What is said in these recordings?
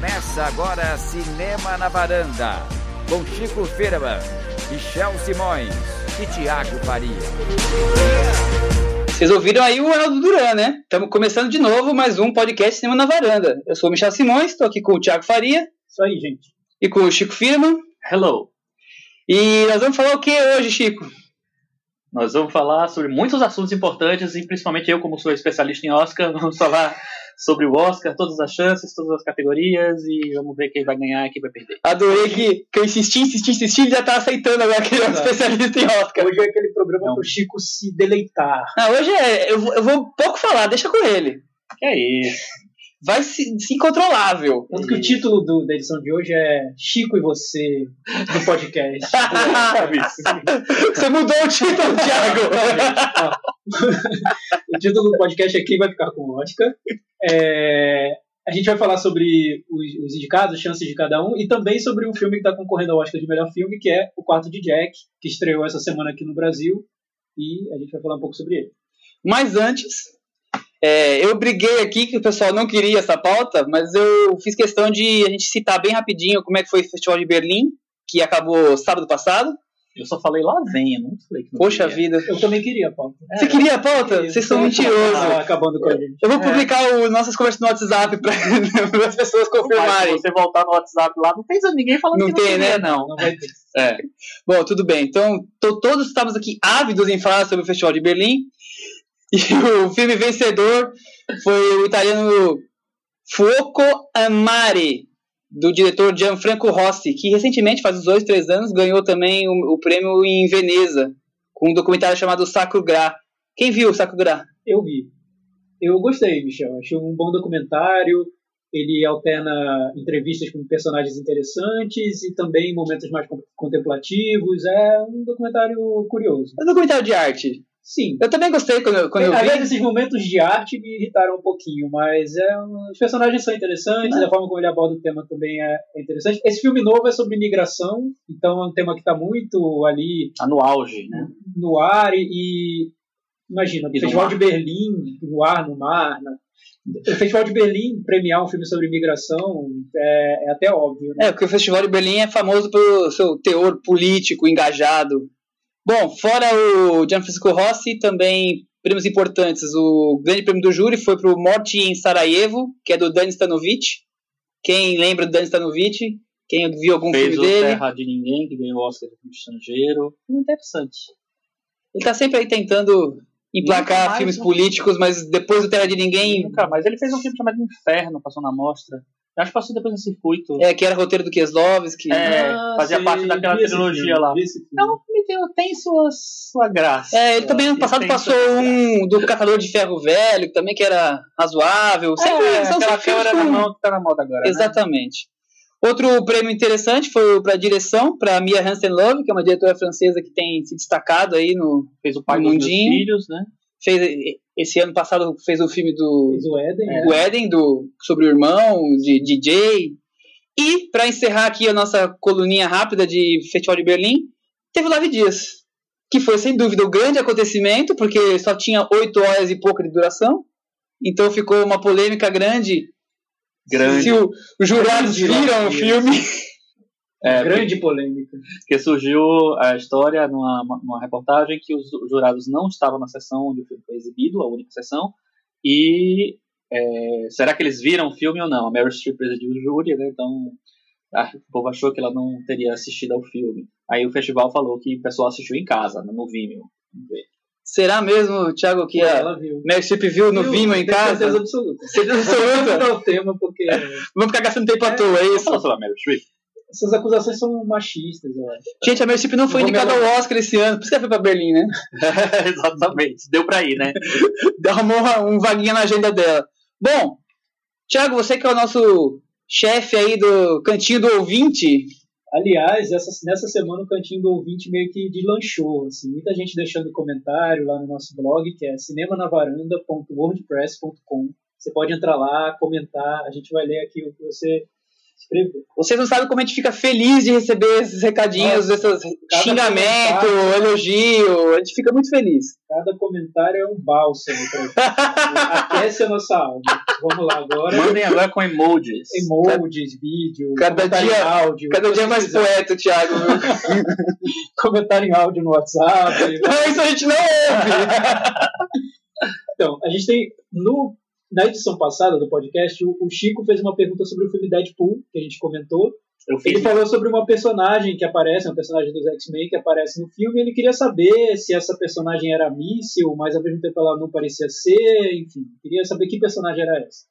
Começa agora Cinema na Varanda, com Chico Firman, Michel Simões e Tiago Faria. Vocês ouviram aí o Ronaldo Duran, né? Estamos começando de novo mais um podcast Cinema na Varanda. Eu sou o Michel Simões, estou aqui com o Tiago Faria. Isso aí, gente. E com o Chico Firman. Hello. E nós vamos falar o que hoje, Chico? Nós vamos falar sobre muitos assuntos importantes e principalmente eu, como sou especialista em Oscar, vamos falar sobre o Oscar, todas as chances, todas as categorias e vamos ver quem vai ganhar e quem vai perder. Adorei que, que eu insisti, insisti, insisti e já tá aceitando agora que ele é um especialista em Oscar. Hoje é aquele programa para o Chico se deleitar. Ah, hoje é. Eu, vou- eu vou pouco falar, deixa com ele. Que é isso? Vai se, se incontrolável. Tanto que o título do- da edição de hoje é Chico e você do podcast. Você mudou o título, Thiago. o título do podcast Quem vai ficar com o Oscar. É, a gente vai falar sobre os, os indicados, as chances de cada um, e também sobre um filme que está concorrendo ao Oscar de melhor filme, que é O Quarto de Jack, que estreou essa semana aqui no Brasil. E a gente vai falar um pouco sobre ele. Mas antes, é, eu briguei aqui que o pessoal não queria essa pauta, mas eu fiz questão de a gente citar bem rapidinho como é que foi o Festival de Berlim, que acabou sábado passado. Eu só falei lá vem, eu não falei que não Poxa queria. vida. Eu também queria, Paulo. Você queria a pauta? Vocês são mentirosos. Ah, acabando com a gente. Eu vou publicar as nossas conversas no WhatsApp para as pessoas Mas confirmarem. se você voltar no WhatsApp lá, não tem ninguém falando Não que tem, não né? queria, não. Não vai ter. É. Bom, tudo bem. Então, to- todos estamos aqui ávidos em falar sobre o Festival de Berlim. E o filme vencedor foi o italiano Fuoco Amare, do diretor Gianfranco Rossi, que recentemente, faz uns dois, três anos, ganhou também o, o prêmio em Veneza, com um documentário chamado Sacro Gra. Quem viu o Sacro Gra? Eu vi. Eu gostei, Michel. Achei um bom documentário. Ele alterna entrevistas com personagens interessantes e também momentos mais con- contemplativos. É um documentário curioso. É um documentário de arte. Sim. Eu também gostei quando, eu- quando eu Às vi. vezes esses momentos de arte me irritaram um pouquinho, mas é um- os personagens são interessantes, a forma como ele aborda o tema também é, é interessante. Esse filme novo é sobre imigração, então é um tema que está muito ali Tá no auge, né? no ar e, imagina, o E no Festival de Berlim, no ar, no mar. na- o Festival de Berlim premiar um filme sobre imigração é, é até óbvio, né? É, porque o Festival de Berlim é famoso pelo seu teor político engajado. Bom, fora o Gianfranco Rossi, também prêmios importantes. O grande prêmio do júri foi para o Morte em Sarajevo, que é do Dani Stanovic. Quem lembra do Dani Stanovic? Quem viu algum Fez filme o dele? Terra de Ninguém, que ganhou o Oscar do estrangeiro. Interessante. Ele tá sempre aí tentando emplacar filmes né? políticos, mas depois do Terra de Ninguém, Nunca mais. Ele fez um filme chamado Inferno, passou na mostra. Acho que passou depois no circuito. é, que era roteiro do Kieslowski. É. fazia parte daquela trilogia filme, lá. deu- tem sua, sua graça. É, ele também ano passado passou sua graça. um do Catador de Ferro Velho, que também que era razoável. Sempre, É, são aquela câmera na mão que tá na moda agora. né? Exatamente. Outro prêmio interessante foi para direção, para Mia Hansen Love, que é uma diretora francesa que tem se destacado aí no Fez o pai No dos meus mundinho. filhos, né? Fez esse ano passado fez o filme do Fez o Éden, né? o Eden do sobre o irmão de DJ. E para encerrar aqui a nossa coluninha rápida de Festival de Berlim, teve o Live Dias, que foi sem dúvida o grande acontecimento, porque só tinha oito horas e pouco de duração. Então ficou uma polêmica grande Grande. se o- os jurados viram o filme. É, Grande polêmica. Porque surgiu a história numa, numa reportagem que os jurados não estavam na sessão onde o filme foi exibido, a única sessão, e é, será que eles viram o filme ou não? A Meryl Streep presidiu o júri, né? Então ah, o povo achou que ela não teria assistido ao filme. Aí o festival falou que o pessoal assistiu em casa, no Vimeo. Vamos. Será mesmo, Thiago, que a Ela viu. Meryl Streep viu no Viu, Vimeo em casa? certeza absoluta. Certeza Vamos absoluta. mudar o tema, porque Vamos ficar gastando tempo à toa, é Vamos isso? falar sobre a Meryl Streep? Essas acusações são machistas, eu acho. Gente, a Meryl Streep não foi indicada ao Oscar esse ano, por isso que ela foi pra Berlim, né? Exatamente. Deu pra ir, né? Arrumou uma- um vaguinha na agenda dela. Bom, Thiago, você que é o nosso chefe aí do cantinho do ouvinte, Aliás, essa, nessa semana o Cantinho do Ouvinte meio que deslanchou. Assim, muita gente deixando comentário lá no nosso blog, que é cinemanavaranda.wordpress.com. Você pode entrar lá, comentar, a gente vai ler aqui o que você Escreveu. Vocês não sabem como a gente fica feliz de receber esses recadinhos, Nossa, esses cada xingamento, elogio. A gente fica muito feliz. Cada comentário é um bálsamo pra gente. Aquece a nossa alma. Vamos lá agora. Mandem agora com emojis. Emojis, vídeo, Cada comentário dia- em áudio. Cada dia é mais quiser. poeta, Thiago. Comentário em áudio no WhatsApp. Não, isso a gente não ouve. Então, a gente tem no na edição passada do podcast, o, Chico fez uma pergunta sobre o filme Deadpool, que a gente comentou. Eu fiz Ele falou sobre uma personagem que aparece, uma personagem dos X-Men que aparece no filme, e ele queria saber se essa personagem era míssil, mas ao mesmo tempo ela não parecia ser, enfim, queria saber que personagem era essa.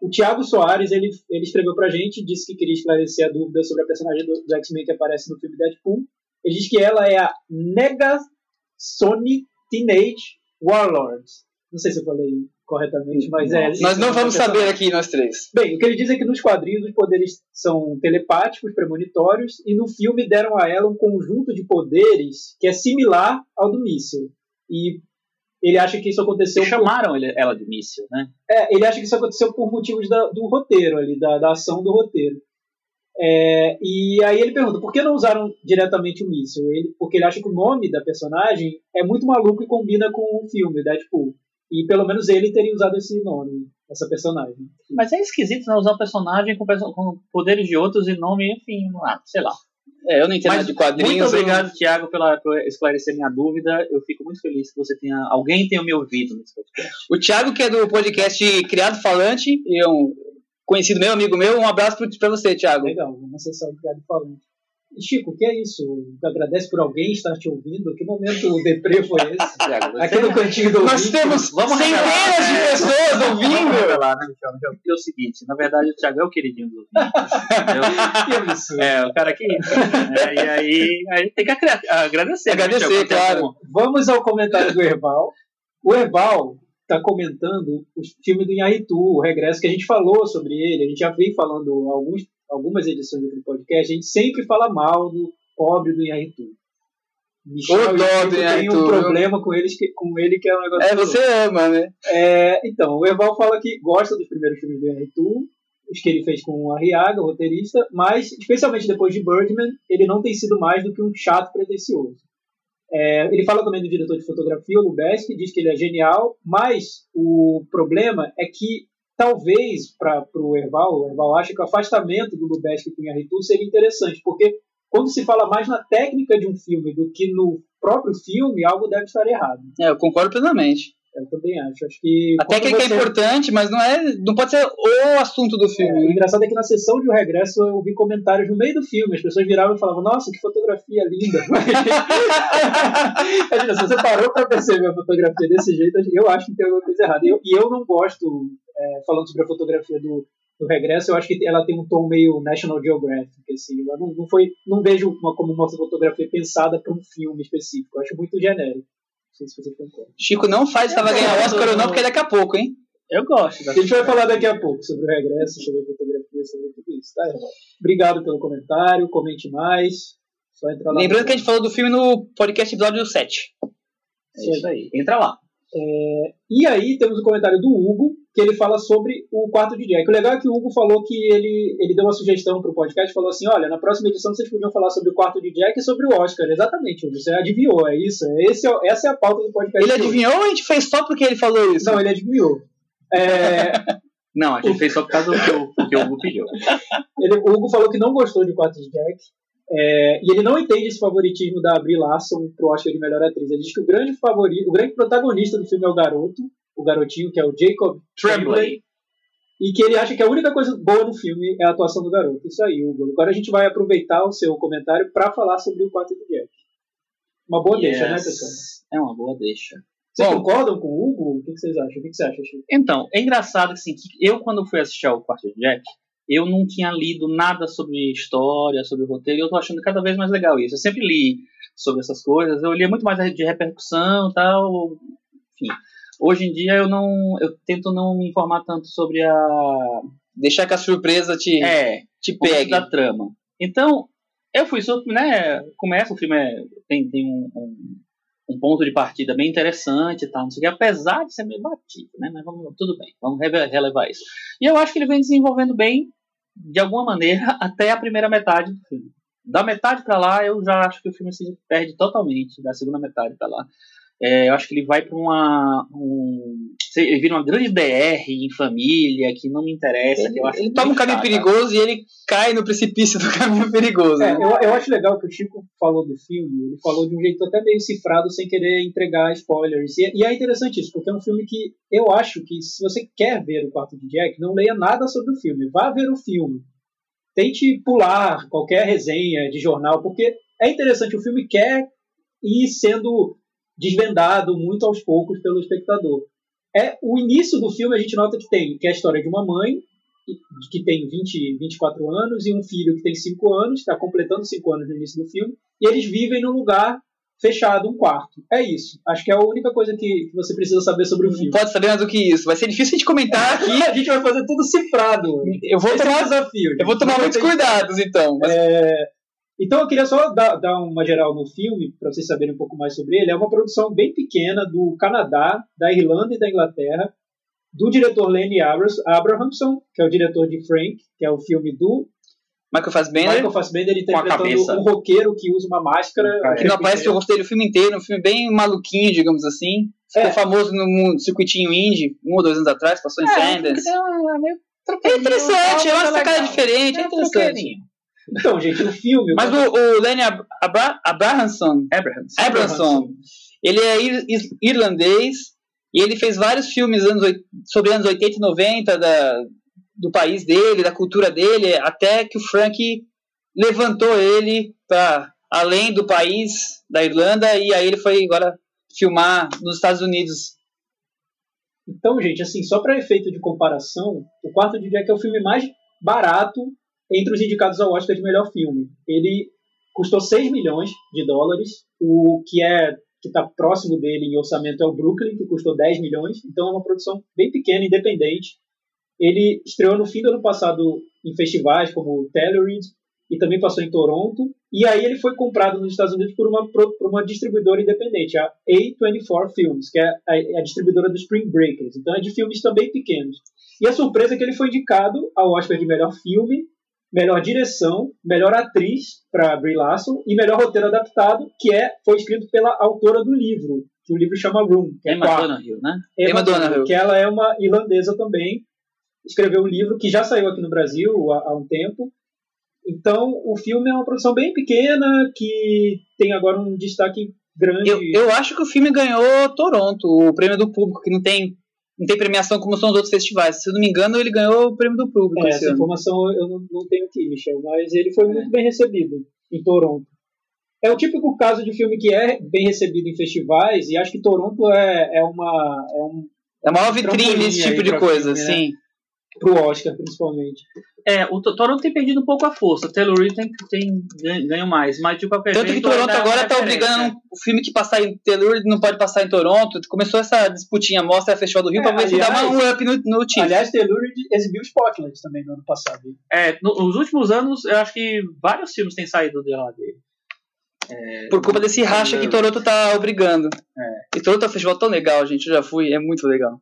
O Thiago Soares, ele, ele escreveu pra gente, disse que queria esclarecer a dúvida sobre a personagem do, do X-Men que aparece no filme Deadpool. Ele diz que ela é a Negasonic Teenage Warlord. Não sei se eu falei corretamente, mas é. Nós não vamos essa saber aqui, nós três. Bem, o que ele diz é que nos quadrinhos os poderes são telepáticos, premonitórios, e no filme deram a ela um conjunto de poderes que é similar ao do míssil. E ele acha que isso aconteceu. por- chamaram ele- ela de míssil, né? é, ele acha que isso aconteceu por motivos da- do roteiro ali, da, da ação do roteiro. É, e aí ele pergunta, por que não usaram diretamente o míssil? Ele, porque ele acha que o nome da personagem é muito maluco e combina com o filme, Deadpool. E pelo menos ele teria usado esse nome, essa personagem. Mas é esquisito né, usar um personagem com, com poderes de outros e nome, enfim, ah, sei lá. É, eu não entendo Mas de quadrinhos. muito eu- obrigado, Thiago, pela, por esclarecer minha dúvida. Eu fico muito feliz que você tenha. Alguém tenha me ouvido nesse podcast. O Thiago, que é do podcast Criado Falante, e é um conhecido meu, amigo meu, um abraço pra você, Thiago. Legal, vamos acessar o Criado Falante. Chico, o que é isso? Agradece por alguém estar te ouvindo? Que momento o deprê foi esse? Thiago, Aqui no cantinho do Nós ouvinte. temos Vamos centenas revelar, de né? pessoas Vamos ouvindo. revelar, né, Michel? Michel? Porque é o seguinte, na verdade o Thiago é o queridinho do ouvinte, Que? É, o cara que. é, e aí, aí tem que agradecer. né, Agradecer, Michel, é claro. Vamos ao comentário do Herbal. O Herbal está comentando o filme do Inharitu, o regresso que a gente falou sobre ele. A gente já vem falando alguns, algumas edições aqui do podcast. A gente sempre fala mal do pobre do Inharitu. Michel e dó do tem um problema com, eles, que- com ele que é um negócio. É, você ama, né? É, então, o Eval fala que gosta dos primeiros filmes do Inharitu, os que ele fez com o Arriaga, o roteirista, mas, especialmente depois de Birdman, ele não tem sido mais do que um chato pretencioso. É, ele fala também do diretor de fotografia, o Lubeski, diz que ele é genial, mas o problema é que talvez para o Erval, o Erval acha que o afastamento do Lubeski com o Inharitu seria interessante, porque quando se fala mais na técnica de um filme do que no próprio filme, algo deve estar errado. É, eu concordo plenamente. Eu também acho. Acho que. A quando técnica você- é importante, mas não, é, não pode ser o assunto do É, filme. o né? engraçado é que na sessão de O Regresso eu vi comentários no meio do filme. As pessoas viravam e falavam: Nossa, que fotografia linda. Imagina, se você parou pra perceber a fotografia desse jeito, eu acho que tem alguma coisa errada. E eu, e eu não gosto, é, falando sobre a fotografia do, do Regresso, eu acho que ela tem um tom meio National Geographic. Assim, eu não, não, foi, não vejo uma, como uma fotografia pensada para um filme específico. Eu acho muito genérico. Não sei se você concorda. Chico não faz se ela vai ganhar Oscar ou não, porque é daqui a pouco, hein? Eu gosto. A gente vai falar daqui a pouco sobre o regresso, sobre a fotografia, sobre tudo isso, tá, irmão? Obrigado pelo comentário, comente mais. Só entrar lá. Lembrando que a gente falou do filme no podcast episódio 7. É isso aí. Entra lá. E aí temos o comentário do Hugo, que ele fala sobre o quarto de Jack. O legal é que o Hugo falou que ele, ele deu uma sugestão pro podcast, falou assim, olha, na próxima edição vocês podiam falar sobre o quarto de Jack e sobre o Oscar. Exatamente, Hugo, você adivinhou, é isso. Esse é, essa é a pauta do podcast. Ele adivinhou ou a gente fez só porque ele falou isso? Não, ele adivinhou. É, Não, a gente fez só por causa do que o, porque o Hugo pediu. Ele- o Hugo falou que não gostou de Quarto de Jack. É, e ele não entende esse favoritismo da Brie Larson pro Oscar de melhor atriz. Ele diz que o grande favorito, o grande protagonista do filme é o garoto, o garotinho que é o Jacob Tremblay. e que ele acha que a única coisa boa no filme é a atuação do garoto. Isso aí, Hugo. Agora a gente vai aproveitar o seu comentário para falar sobre o Quarto de Jack. Uma boa deixa, né, Yes. pessoal? É uma boa deixa. Vocês Bom. concordam com o Hugo? O que vocês acham? O que você acha, Chico? Então, é engraçado que, assim, que eu, quando fui assistir ao Quarto de Jack, eu não tinha lido nada sobre história, sobre roteiro, e eu tô achando cada vez mais legal isso. Eu sempre li sobre essas coisas, eu lia muito mais de repercussão e tal, enfim. Hoje em dia eu não, eu tento não me informar tanto sobre a, Deixar que a surpresa te, é, te pegue. da trama. Então, eu fui né? Começa, o filme é- tem, tem um, um, um ponto de partida bem interessante e tal, não sei o que, apesar de ser meio batido, né? Mas vamos, tudo bem, vamos relevar isso. E eu acho que ele vem desenvolvendo bem de alguma maneira, até a primeira metade do filme. Da metade para lá, eu já acho que o filme se perde totalmente, da segunda metade para lá. É, eu acho que ele vai para uma. Um, ele vira uma grande DR em família, que não me interessa. Ele, que eu acho ele toma um caminho perigoso e ele cai no precipício do caminho perigoso. É, eu, eu acho legal que o Chico falou do filme, ele falou de um jeito até meio cifrado, sem querer entregar spoilers. E, e é interessante isso, porque é um filme que eu acho que, se você quer ver o quarto de Jack, não leia nada sobre o filme. Vá ver o filme. Tente pular qualquer resenha de jornal, porque é interessante, o filme quer ir sendo desvendado muito aos poucos pelo espectador. É o início do filme a gente nota que tem que é a história de uma mãe que tem 20, 24 anos e um filho que tem 5 anos, está completando 5 anos no início do filme, e eles vivem num lugar fechado, um quarto. É isso. Acho que é a única coisa que você precisa saber sobre o filme. Pode saber mais do que isso. Vai ser difícil gente comentar aqui. a gente vai fazer tudo cifrado. Eu vou Esse tomar, é o desafio. eu vou tomar muitos cuidados, então. Mas É, Então eu queria só dar, dar uma geral no filme, para vocês saberem um pouco mais sobre ele. É uma produção bem pequena do Canadá, da Irlanda e da Inglaterra, do diretor Lenny Abrahamson, que é o diretor de Frank, que é o filme do Michael Fassbender, Michael Fassbender, interpretando um roqueiro que usa uma máscara. que não aparece que eu gostei do filme inteiro, um filme bem maluquinho, digamos assim. Ficou É. famoso no mundo- circuitinho indie, um ou dois anos atrás, passou em Sundance. É interessante, é uma sacada diferente, é interessante. Então, gente, o filme... Mas o, o Lenny Ab- Abra Abrahamson, Abrahams. Abramson, ele é ir- ir- irlandês e ele fez vários filmes anos, sobre anos 80 e 90 da, do país dele, da cultura dele, até que o Frank levantou ele para além do país da Irlanda e aí ele foi agora filmar nos Estados Unidos. Então, gente, assim, só para efeito de comparação, o Quarto de Jack é o filme mais barato entre os indicados ao Oscar de melhor filme. Ele custou 6 milhões de dólares, o que é que está próximo dele em orçamento é o Brooklyn, que custou 10 milhões, então é uma produção bem pequena, independente. Ele estreou no fim do ano passado em festivais como Telluride e também passou em Toronto. E aí ele foi comprado nos Estados Unidos por uma, por uma distribuidora independente, a A24 Films, que é a, é a distribuidora do Spring Breakers. Então é de filmes também pequenos. E a surpresa é que ele foi indicado ao Oscar de melhor filme, melhor direção, melhor atriz para Brie Larson e melhor roteiro adaptado, que é foi escrito pela autora do livro, que o livro chama Room, que é Emma. Donoghue, né? Emma Emma Donoghue. que ela é uma irlandesa também, escreveu um livro que já saiu aqui no Brasil há, há um tempo. Então, o filme é uma produção bem pequena, que tem agora um destaque grande. Eu, eu acho que o filme ganhou Toronto, o prêmio do público, que não tem, não tem premiação como são os outros festivais. Se eu não me engano, ele ganhou o prêmio do público É, essa ano. informação eu não, não tenho aqui, Michel, mas ele foi muito bem recebido em Toronto. É o típico caso de filme que é bem recebido em festivais, e acho que Toronto é, é uma. É um, É a maior vitrine trampolim esse tipo de coisa, filme, né? sim. Pro Oscar, principalmente. É, o To- Toronto tem perdido um pouco a força. Taylor Reed tem, tem ganho, mais, mas de qualquer Tanto que Toronto é agora tá obrigando o filme que passar em Taylor não pode passar em Toronto. Começou essa disputinha, mostra a Festival do Rio É, pra ver se dá uma- um up no, no time. Aliás, Taylor exibiu Spotlight também no ano passado. É, no- nos últimos anos, eu acho que vários filmes têm saído de lá dele. Por culpa desse racha que Toronto tá obrigando. E Toronto é um festival tão legal, gente. Eu já fui, é muito legal.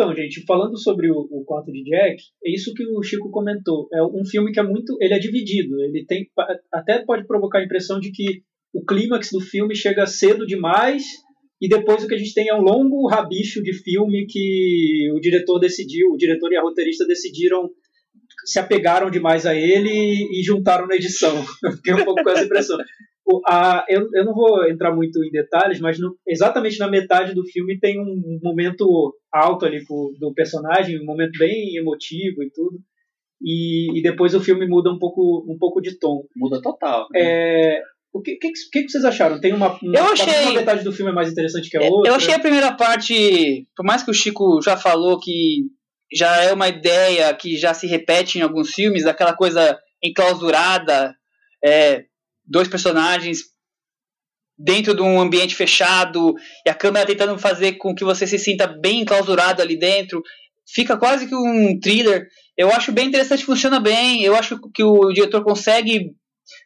Então, gente, falando sobre o, o quarto de Jack, é isso que o Chico comentou. É um filme que é muito. Ele é dividido. Ele tem. Até pode provocar a impressão de que o clímax do filme chega cedo demais. E depois o que a gente tem é um longo rabicho de filme que o diretor decidiu, o diretor e a roteirista decidiram, se apegaram demais a ele e juntaram na edição. Eu fiquei um pouco com essa impressão. O- a- eu, eu não vou entrar muito em detalhes, mas no- exatamente na metade do filme tem um momento alto ali pro- do personagem, um momento bem emotivo e tudo. E, e depois o filme muda um pouco, um pouco de tom. Muda total. né? É, o que, que, que vocês acharam? Tem uma, uma, Eu achei- uma metade do filme é mais interessante que a outra? Eu achei a primeira parte, por mais que o Chico já falou que já é uma ideia que já se repete em alguns filmes, aquela coisa enclausurada, é, dois personagens dentro de um ambiente fechado e a câmera tentando fazer com que você se sinta bem enclausurado ali dentro. Fica quase que um thriller. Eu acho bem interessante, funciona bem. Eu acho que o diretor consegue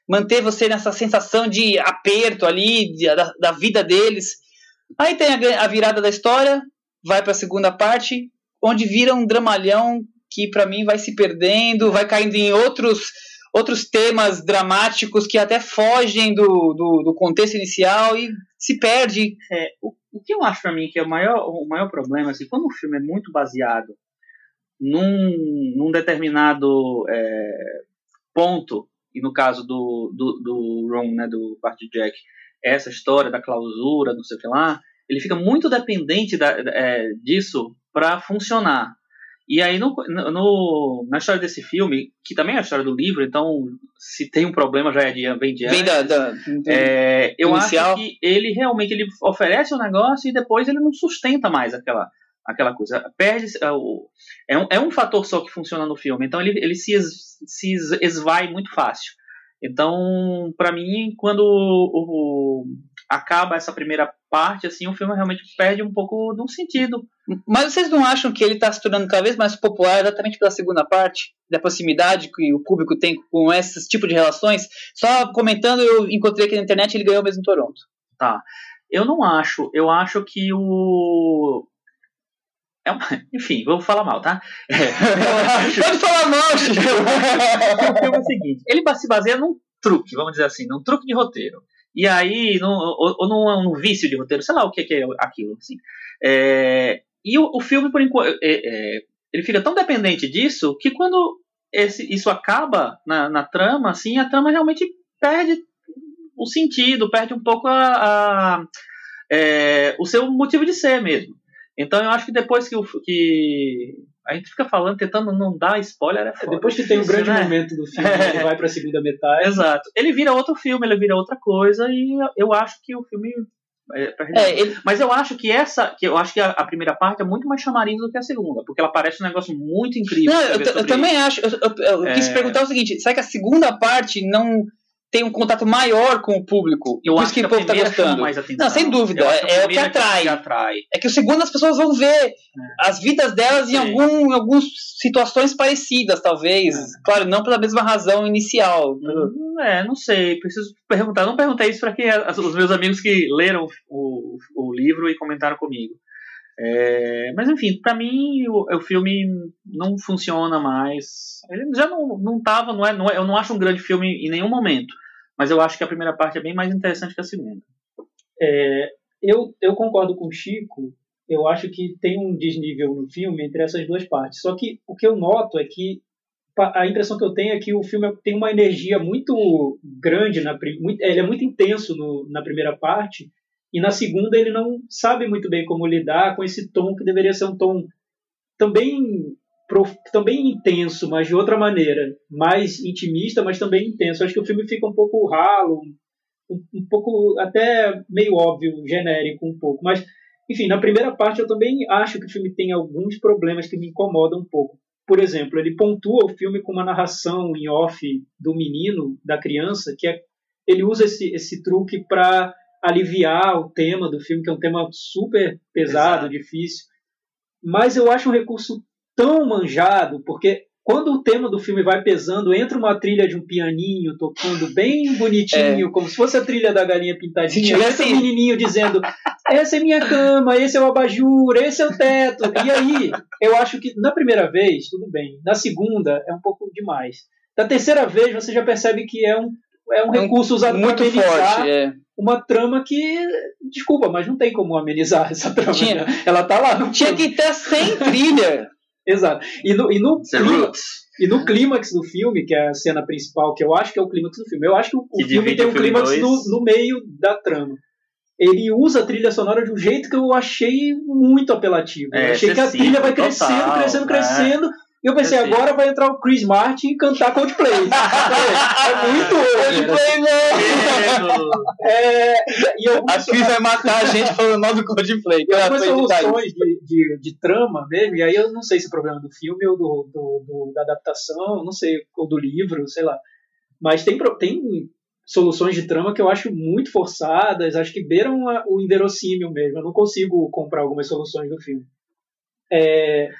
manter você nessa sensação de aperto ali, de- da, da vida deles. Aí tem a, a virada da história, vai para a segunda parte, onde vira um dramalhão que para mim vai se perdendo, vai caindo em outros outros temas dramáticos que até fogem do, do, do contexto inicial e se perde. É, o, o que eu acho para mim que é o maior, o maior problema, assim, quando o filme é muito baseado num, num determinado é, ponto, e no caso do, do, do Ron, né, do Bart Jack, essa história da clausura, não sei o que lá, ele fica muito dependente da, é, disso para funcionar. E aí, no, no, na história desse filme, que também é a história do livro, então, se tem um problema, já é de, vem de Vem da, da, é, eu inicial. acho que ele realmente ele oferece o negócio e depois ele não sustenta mais aquela, aquela coisa. Perde. é, É um, é um fator só que funciona no filme, então ele, ele se, es- se es- esvai muito fácil. Então, pra mim, quando o, o- acaba essa primeira parte, assim, o filme realmente perde um pouco do sentido. Mas vocês não acham que ele está se tornando cada vez mais popular exatamente pela segunda parte? Da proximidade que o público tem com esse tipo de relações? Só comentando, eu encontrei aqui na internet ele ganhou mesmo em Toronto. Tá. Eu não acho. Eu acho que o. É uma... Enfim, vou falar mal, tá? É, Pode falar mal, Chico! o filme é o seguinte: ele se baseia num truque, vamos dizer assim, num truque de roteiro. E aí, num, ou, ou num, num vício de roteiro, sei lá o que, que é aquilo. Assim. É, e o, o filme, por enquanto, é, é, ele fica tão dependente disso que quando esse, isso acaba na, na trama, assim, a trama realmente perde o sentido, perde um pouco a, a- é, o seu motivo de ser mesmo. Então eu acho que depois que, o, que a gente fica falando, tentando não dar spoiler, é É, foda. depois que tem o Isso, grande né? momento do filme, É. ele vai pra segunda metade. Exato. Ele vira outro filme, ele vira outra coisa e eu acho que o filme é, É, ele, mas eu acho que essa, que eu acho que a, a primeira parte é muito mais chamariz do que a segunda, porque ela parece um negócio muito incrível. não, eu, eu também acho. Eu, eu- eu quis É. perguntar o seguinte: será que a segunda parte não tem um contato maior com o público? Eu Por acho isso que o povo chama gostando. Não, sem dúvida, que é- é o que atrai. que atrai. É que o segundo as pessoas vão ver as vidas delas em algum, em algumas situações parecidas, talvez. É. Claro, não pela mesma razão inicial. Hum, É, não sei, preciso perguntar. Não perguntei isso para que as- os meus amigos que leram o, o livro e comentaram comigo. É, mas enfim, para mim o, o filme não funciona mais. Ele já não, não tava, não é, não é- eu não acho um grande filme em nenhum momento. Mas eu acho que a primeira parte é bem mais interessante que a segunda. É, eu, eu concordo com o Chico. Eu acho que tem um desnível no filme entre essas duas partes. Só que o que eu noto é que a impressão que eu tenho é que o filme tem uma energia muito grande, na, muito, ele é muito intenso no- na primeira parte, e na segunda ele não sabe muito bem como lidar com esse tom que deveria ser um tom também, também intenso, mas de outra maneira. Mais intimista, mas também intenso. Acho que o filme fica um pouco ralo, um, um pouco até meio óbvio, genérico um pouco. Mas, enfim, na primeira parte eu também acho que o filme tem alguns problemas que me incomodam um pouco. Por exemplo, ele pontua o filme com uma narração em off do menino, da criança, que é ele usa esse, esse truque para aliviar o tema do filme, que é um tema super pesado, Exato. difícil. Mas eu acho um recurso tão manjado, porque quando o tema do filme vai pesando, entra uma trilha de um pianinho tocando bem bonitinho, como se fosse a trilha da galinha pintadinha. tivesse- Entra um menininho dizendo: essa é minha cama, esse é o abajur, esse é o teto. E aí, eu acho que na primeira vez, tudo bem. Na segunda, é um pouco demais. Da terceira vez, você já percebe que é um, é um É recurso usado para Muito amenizar forte. É. uma trama que, desculpa, mas não tem como amenizar essa trama. Tinha- né? Ela tá lá Tinha que estar sem trilha. Exato. E no, e no, The clima- Roots. e no clímax do filme, que é a cena principal, que eu acho que é o clímax do filme, eu acho que o, Que filme tem o um clímax no, no meio da trama. Ele usa a trilha sonora de um jeito que eu achei muito apelativo. É, eu achei que a excessivo, trilha vai total, crescendo, crescendo, né? crescendo. E eu pensei, Excessivo. agora vai entrar o Chris Martin e cantar Coldplay. é muito hoje. Coldplay não! É, e eu, A Cris vai matar a gente falando mal do Coldplay. E algumas soluções de, de, de trama mesmo, e aí eu não sei se é problema do filme ou do, do, do- da adaptação, não sei, ou do livro, sei lá. Mas tem, tem soluções de trama que eu acho muito forçadas, acho que beiram a- o inverossímil mesmo. Eu não consigo comprar algumas soluções do filme. É,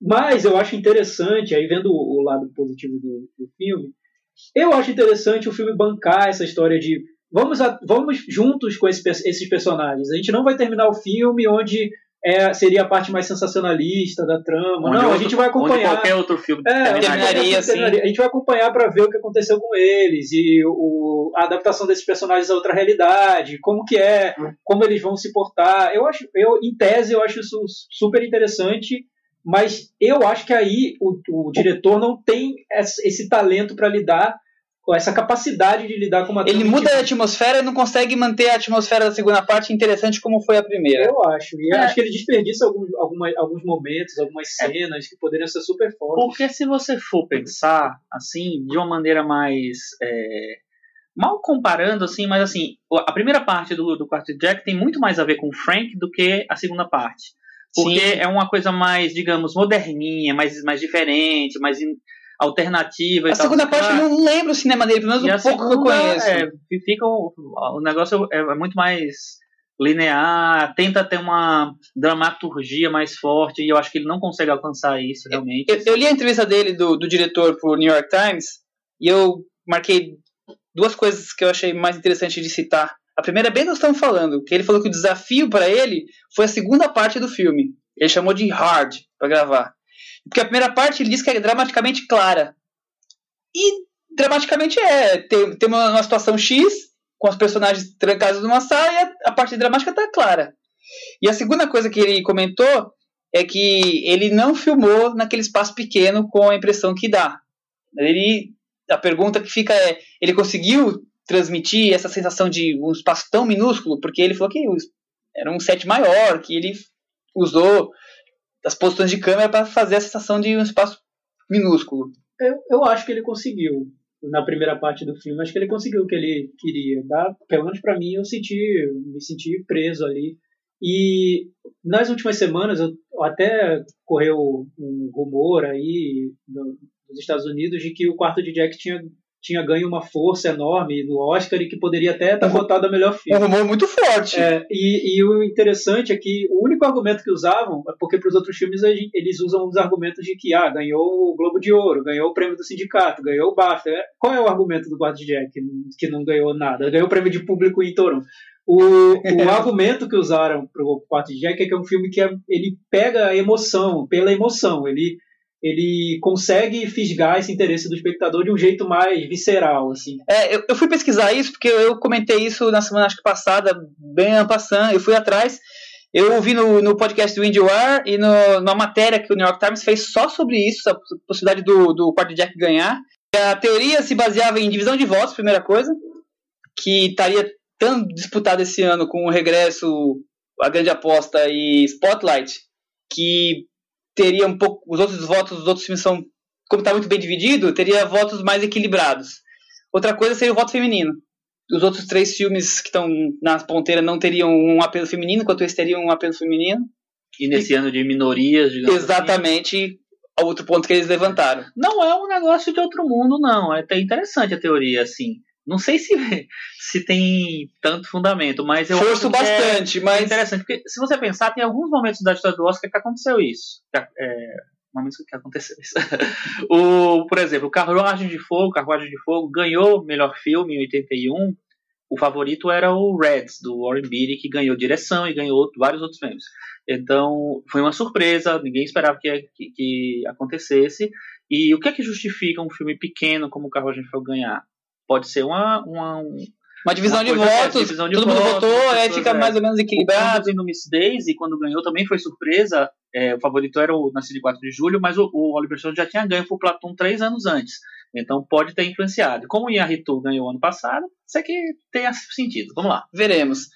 mas eu acho interessante, aí vendo o, lado positivo do, do filme, eu acho interessante o filme bancar essa história de vamos, a- vamos juntos com esse esses personagens. A gente não vai terminar o filme onde é, seria a parte mais sensacionalista da trama. Onde não, a outro- gente vai acompanhar. qualquer outro filme É, terminaria. terminaria, assim. A gente vai acompanhar para ver o que aconteceu com eles e o, a adaptação desses personagens a outra realidade, como que é, como eles vão se portar. Eu acho, eu em tese eu acho isso super interessante, mas eu acho que aí o, o diretor não tem esse talento para lidar com essa capacidade de lidar com uma Ele muda a atmosfera e não consegue manter a atmosfera da segunda parte interessante como foi a primeira. Eu acho. E eu É. acho que ele desperdiça alguns, alguma, alguns momentos, algumas cenas que poderiam ser super fortes. Porque se você for pensar, assim, de uma maneira mais. é, mal comparando, assim, mas assim, a primeira parte do, do quarto de Jack tem muito mais a ver com o Frank do que a segunda parte. Porque Sim. é uma coisa mais, digamos, moderninha, mais, mais diferente, mais in- alternativa e A tal. segunda parte eu não lembro o cinema dele, pelo menos um pouco que eu segunda, conheço. é, fica o, o negócio é, é muito mais linear, tenta ter uma dramaturgia mais forte, e eu acho que ele não consegue alcançar isso realmente. Eu, eu li a entrevista dele, do, do diretor, pro New York Times, e eu marquei duas coisas que eu achei mais interessante de citar. A primeira é bem nós estamos falando, que ele falou que o desafio para ele foi a segunda parte do filme. Ele chamou de hard para gravar. Porque a primeira parte ele diz que é dramaticamente clara. E dramaticamente é. Tem, tem uma, uma situação X, com os personagens trancados numa sala, e a, a parte dramática tá clara. E a segunda coisa que ele comentou é que ele não filmou naquele espaço pequeno com a impressão que dá. Ele, a pergunta que fica é, ele conseguiu transmitir essa sensação de um espaço tão minúsculo? Porque ele falou que era um set maior, que ele usou as posições de câmera para fazer a sensação de um espaço minúsculo. Eu, eu acho que ele conseguiu. Na primeira parte do filme, acho que ele conseguiu o que ele queria. Dá, pelo menos pra mim, eu senti, me senti preso ali. E nas últimas semanas, eu, até correu um rumor aí no- nos Estados Unidos de que o quarto de Jack tinha, tinha ganho uma força enorme no Oscar e que poderia até estar Uhum. votado a melhor Um filme. rumor muito forte. É, e, e o interessante é que o único argumento que usavam é porque para os outros filmes eles usam os argumentos de que ah, ganhou o Globo de Ouro, ganhou o prêmio do sindicato, ganhou o BAFTA. É, Qual é o argumento do Guarda de Jack que, que não ganhou nada? Ganhou o prêmio de público em Toronto. O, o argumento que usaram para o Quarto de Jack é que é um filme que é- ele pega a emoção, pela emoção. Ele, ele consegue fisgar esse interesse do espectador de um jeito mais visceral, assim. É, eu, eu fui pesquisar isso porque eu comentei isso na semana acho que passada, bem en passant, eu fui atrás. Eu ouvi no, no podcast do IndieWire e no, numa matéria que o New York Times fez só sobre isso, a possibilidade do, do quarto Jack ganhar. A teoria se baseava em divisão de votos, primeira coisa, que estaria tão disputado esse ano com o regresso, a grande aposta e Spotlight, que teria um pouco. Os outros votos dos outros filmes são. Como está muito bem dividido, teria votos mais equilibrados. Outra coisa seria o voto feminino. Os outros três filmes que estão na ponteira não teriam um apelo feminino, enquanto esse teriam um apelo feminino. E nesse ano de minorias, digamos assim. Exatamente outro ponto que eles levantaram. Não é um negócio de outro mundo, não. É até interessante a teoria, assim. Não sei se, se tem tanto fundamento, mas eu Forço acho que é- bastante, É mas interessante, porque se você pensar, tem alguns momentos da história do Oscar que aconteceu isso. É, momentos que aconteceu isso. o, por exemplo, o Carruagem de Fogo, Carruagem de Fogo ganhou o melhor filme em 81. O favorito era o Reds, do Warren Beatty, que ganhou direção e ganhou outro- vários outros prêmios. Então, foi uma surpresa, ninguém esperava que, que, que acontecesse. E o que é que justifica um filme pequeno como o Carruagem de Fogo ganhar? Pode ser uma, uma, um, uma divisão uma de votos, divisão de todo mundo votos, votou, as aí fica é. mais ou menos o equilibrado. Conduzindo do Miss Daisy, quando ganhou, também foi surpresa. É, o favorito era o Nascido de 4 de Julho, mas o, o Oliver Stone já tinha ganho por Platum três anos antes. Então pode ter influenciado. Como o Inharritu ganhou ano passado, isso aqui tem sentido. Vamos lá. Veremos.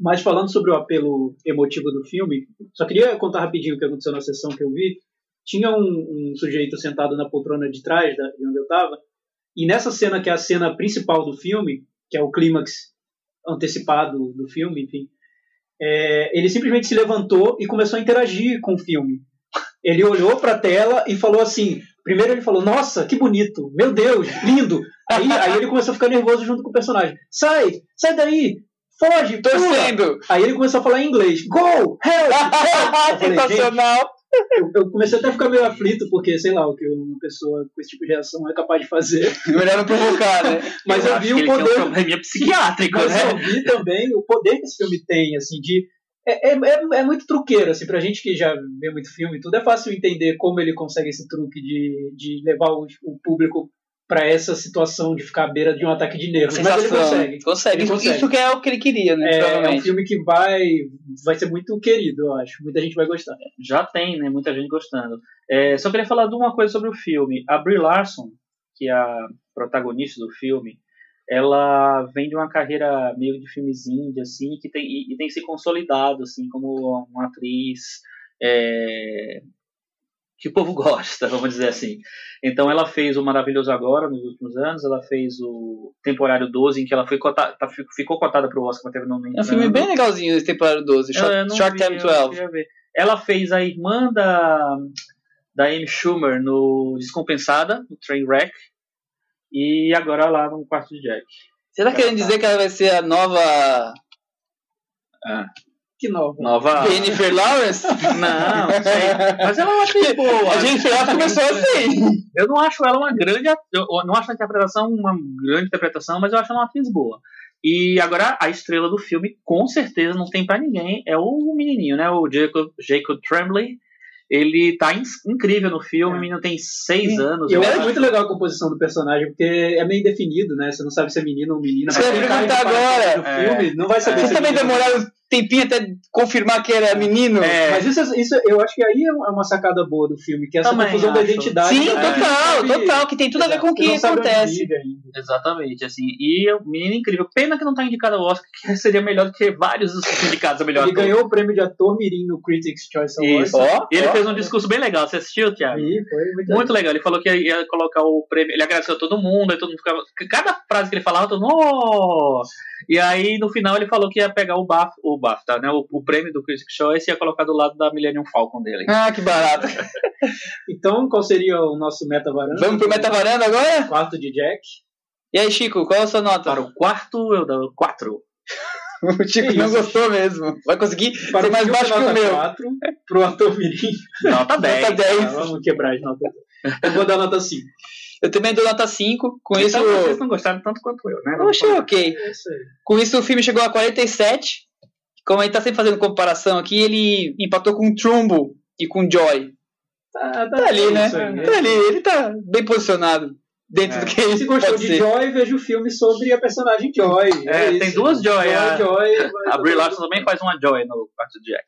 Mas falando sobre o apelo emotivo do filme, só queria contar rapidinho o que aconteceu na sessão que eu vi. Tinha um, um sujeito sentado na poltrona de trás da, de onde eu estava, e nessa cena que é a cena principal do filme, que é o clímax antecipado do filme, enfim, é, ele simplesmente se levantou e começou a interagir com o filme. Ele olhou para a tela e falou assim: primeiro ele falou, nossa, que bonito, meu Deus, lindo. Aí, aí ele começou a ficar nervoso junto com o personagem. Sai, sai daí, foge. Torcendo. Aí ele começou a falar em inglês. Go! Help! help! Falei, Sensacional. Eu, eu comecei até a ficar meio aflito, porque, sei lá, o que uma pessoa com esse tipo de reação é capaz de fazer. Melhor não provocar, né? Mas eu, acho vi o ele tem um poder. probleminha psiquiátrico, Mas né? eu vi também o poder que esse filme tem, assim, de É, é, é, é muito truqueiro, assim, pra gente que já vê muito filme e tudo, é fácil entender como ele consegue esse truque de, de levar o, o público pra essa situação de ficar à beira de um ataque de nervos. Mas ele consegue. Consegue. Ele Isso- consegue. Isso que é o que ele queria, né? É, é um filme que vai, vai ser muito querido, eu acho. Muita gente vai gostar. Já tem, né? Muita gente gostando. É, só queria falar de uma coisa sobre o filme. A Brie Larson, que é a protagonista do filme, ela vem de uma carreira meio de filmes indie, assim, que tem, e, e tem se consolidado, assim, como uma atriz é, que o povo gosta, vamos dizer assim. Então ela fez o Maravilhoso Agora, nos últimos anos, ela fez o Temporário 12, em que ela foi tá- ficou cotada para o Oscar, mas teve não É um filme bem legalzinho esse temporada 12, Short, eu Short vi, Time eu 12. queria ver. Ela fez a irmã da, da Amy Schumer no Descompensada, no Trainwreck, e agora lá no Quarto de Jack. Você tá querendo dizer que ela vai ser a nova Que nova. Nova. Jennifer Lawrence? Não, não sei. Mas ela é uma atriz boa. A Jennifer Lawrence começou assim. Eu não acho ela uma grande. Eu não acho a interpretação uma grande interpretação, mas eu acho ela uma atriz boa. E agora a estrela do filme, com certeza, não tem pra ninguém, é o menininho, né? O Jacob, Jacob Tremblay. Ele tá in- incrível no filme, É. o menino tem seis anos. E eu acho acho. muito legal a composição do personagem, porque é meio indefinido, né? Você não sabe se é menino ou menina. Mas quem cai perguntar agora. Filme, não vai saber Vocês se é também demoraram tempinho até confirmar que era menino? É. Mas isso, isso eu acho que aí é uma sacada boa do filme, que é essa Também confusão da acho. identidade. Sim, né? total, sabe- total, que tem tudo a ver com o que acontece. Exatamente, assim. E o menino incrível. Pena que não tá indicado ao Oscar, que seria melhor do que vários dos indicados a melhor Ele ator. ganhou o prêmio de ator mirim no Critics' Choice Awards. E ele ó. fez um discurso bem legal. Você assistiu, Thiago? Foi muito, Muito legal. Ele falou que ia colocar o prêmio. Ele agradeceu a todo mundo, aí todo mundo ficava. Cada frase que ele falava, todo mundo. "Oh!" E aí, no final, ele falou que ia pegar o BAFTA, o BAFTA né? O, o prêmio do Critics' Choice e ia colocar do lado da Millennium Falcon dele. Ah, que barato. Então, qual seria o nosso meta varanda? Vamos pro Meta Varanda agora? Quarto de Jack. E aí, Chico, qual é a sua nota? Para o quarto, eu dou quatro. O Chico não gostou mesmo. Vai conseguir Para ser mais baixo que o meu. 4. Pro ator mirim, Nota 10. Nota 10. Ah, vamos quebrar as notas. Eu vou dar nota 5. Eu também dou nota 5. Com isso, Então, vocês não gostaram tanto quanto eu, né? eu achei ok. É isso. Com isso, o filme chegou a 47. Como a gente tá sempre fazendo comparação aqui, ele empatou com Trumbo e com Joy. Tá, Tá ali, né? isso aí. Tá ali, ele tá bem posicionado dentro É. do que ele Se gostou pode de ser. Joy, veja o filme sobre a personagem Joy. É, isso. tem duas Joy, Joy, a- Joy, A Brie Larson também faz uma Joy no quarto Jack.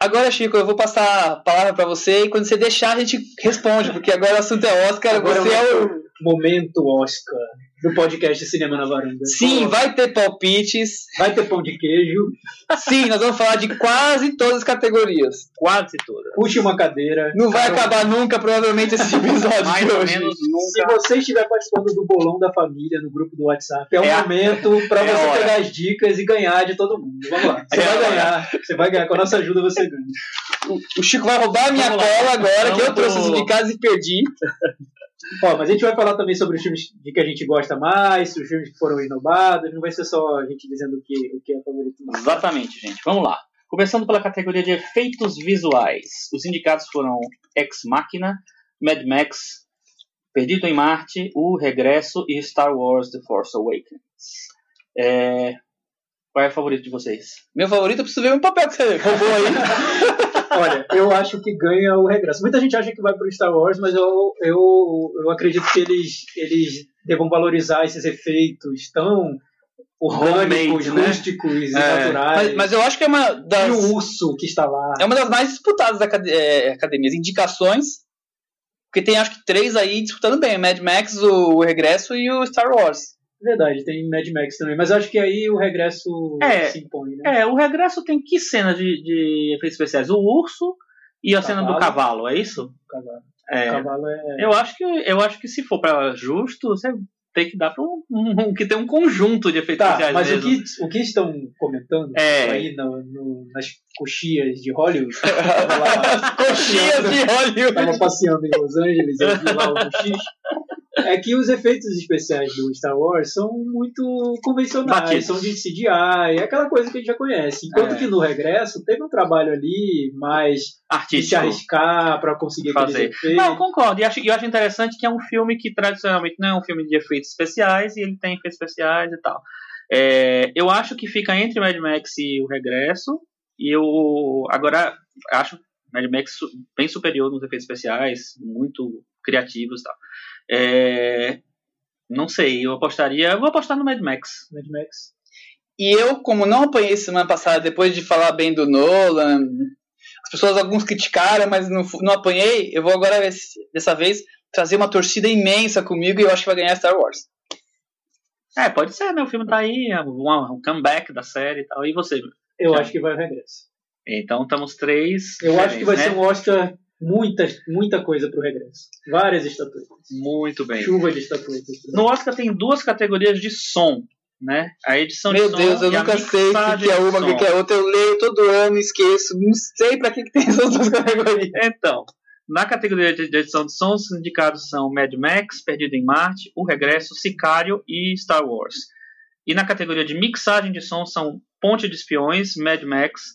Agora, Chico, eu vou passar a palavra pra você e quando você deixar, a gente responde, porque agora o assunto é Oscar, Agora você é é o o. momento Oscar do podcast Cinema na Varanda. Sim, vai ter palpites. vai ter pão de queijo, Sim, nós vamos falar de quase todas as categorias. Quase toda. puxe uma cadeira. Não vai Caramba. acabar nunca, provavelmente, esse episódio Mais de ou hoje. menos Se nunca. você estiver participando do bolão da família no grupo do WhatsApp, é o É a- momento para é a você hora. pegar as dicas e ganhar de todo mundo. Vamos lá. Você É vai ganhar. Você vai ganhar. Com a nossa ajuda você ganha. O Chico vai roubar a minha Vamos lá. cola agora, que eu trouxe de casa e perdi. Ó, mas a gente vai falar também sobre os filmes de que a gente gosta mais, os filmes que foram inovados. Não vai ser só a gente dizendo o que, o que é favorito. Não. Exatamente, gente. Vamos lá. Começando pela categoria de efeitos visuais. Os indicados foram Ex Machina, Mad Max, Perdido em Marte, O Regresso e Star Wars The Force Awakens. É, Qual é o favorito de vocês? Meu favorito, eu preciso ver um papel que você roubou aí. Olha, eu acho que ganha o regresso. Muita gente acha que vai pro Star Wars, mas eu, eu, eu acredito que eles, eles devam valorizar esses efeitos tão orgânicos, né? rústicos e É, naturais. mas, mas eu acho que é uma E das, o urso que está lá. é uma das mais disputadas acad é, academias. Indicações, porque tem acho que três aí disputando bem: Mad Max, o Regresso e o Star Wars. Verdade, tem Mad Max também. Mas acho que aí o regresso É, se impõe, né? É, o Regresso tem que cena de, de efeitos especiais? O urso e a cena do Cavalo. cavalo, é isso? O cavalo, É. o cavalo é. Eu acho que eu acho que se for pra justo, você tem que dar pra um, um- que tem um conjunto de efeitos Tá, especiais mas o mesmo. que, o que estão comentando É. aí no, no- nas coxias de Hollywood, lá, Coxinhas de Hollywood. tava passeando em Los Angeles, eu vi lá o X, é que os efeitos especiais do Star Wars são muito convencionais, Batidos. são de CGI, é aquela coisa que a gente já conhece. Enquanto É. que no Regresso teve um trabalho ali mais de se Artístico. arriscar para conseguir Fazer. Não, concordo. E acho, eu acho interessante que é um filme que tradicionalmente não é um filme de efeitos especiais e ele tem efeitos especiais e tal. É, eu acho que fica entre Mad Max e o Regresso. E eu agora acho Mad Max bem superior nos efeitos especiais, muito criativos e tal. É, não sei, eu apostaria. Eu vou apostar no Mad Max. Mad Max. E eu, como não apanhei semana passada, depois de falar bem do Nolan, as pessoas, alguns criticaram, mas não, não apanhei, eu vou agora, dessa vez, trazer uma torcida imensa comigo e eu acho que vai ganhar Star Wars. É, pode ser, né? O filme tá aí, é um, um comeback da série e tal. E você? Eu acho que vai o regresso. Então estamos três. Eu acho que vai né? ser um Oscar muita, muita coisa pro regresso. Várias estatuetas. Muito bem. Chuva de estatuetas. No Oscar tem duas categorias de som, né? A edição Meu de som Deus, eu nunca sei o que, é uma, o que, é outra. Eu leio todo ano, esqueço. Não sei pra que, que tem essas duas categorias. Então, na categoria de de edição de som, os indicados são Mad Max, Perdido em Marte, O Regresso, Sicário e Star Wars. E na categoria de mixagem de som são Ponte de Espiões, Mad Max,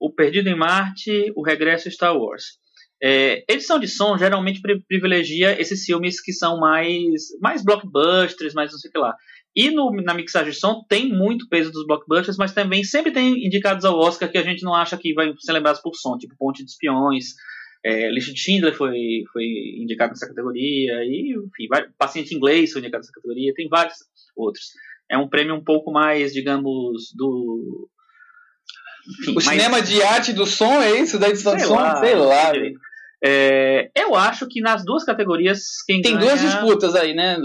O Perdido em Marte, O Regresso e Star Wars. É, edição de som geralmente pri- privilegia esses filmes que são mais, mais blockbusters, mais não sei o que lá. E no- na mixagem de som tem muito peso dos blockbusters, mas também sempre tem indicados ao Oscar que a gente não acha que vai ser lembrados por som, tipo Ponte de Espiões, é, Lista de Schindler foi, foi indicado nessa categoria, e enfim, vai- Paciente Inglês foi indicado nessa categoria, tem vários outros. É um prêmio um pouco mais, digamos, do. enfim, O mais- cinema de arte do som é isso? Da edição de som? sei não lá. sei. É, eu acho que nas duas categorias quem Tem ganha... duas disputas aí, né?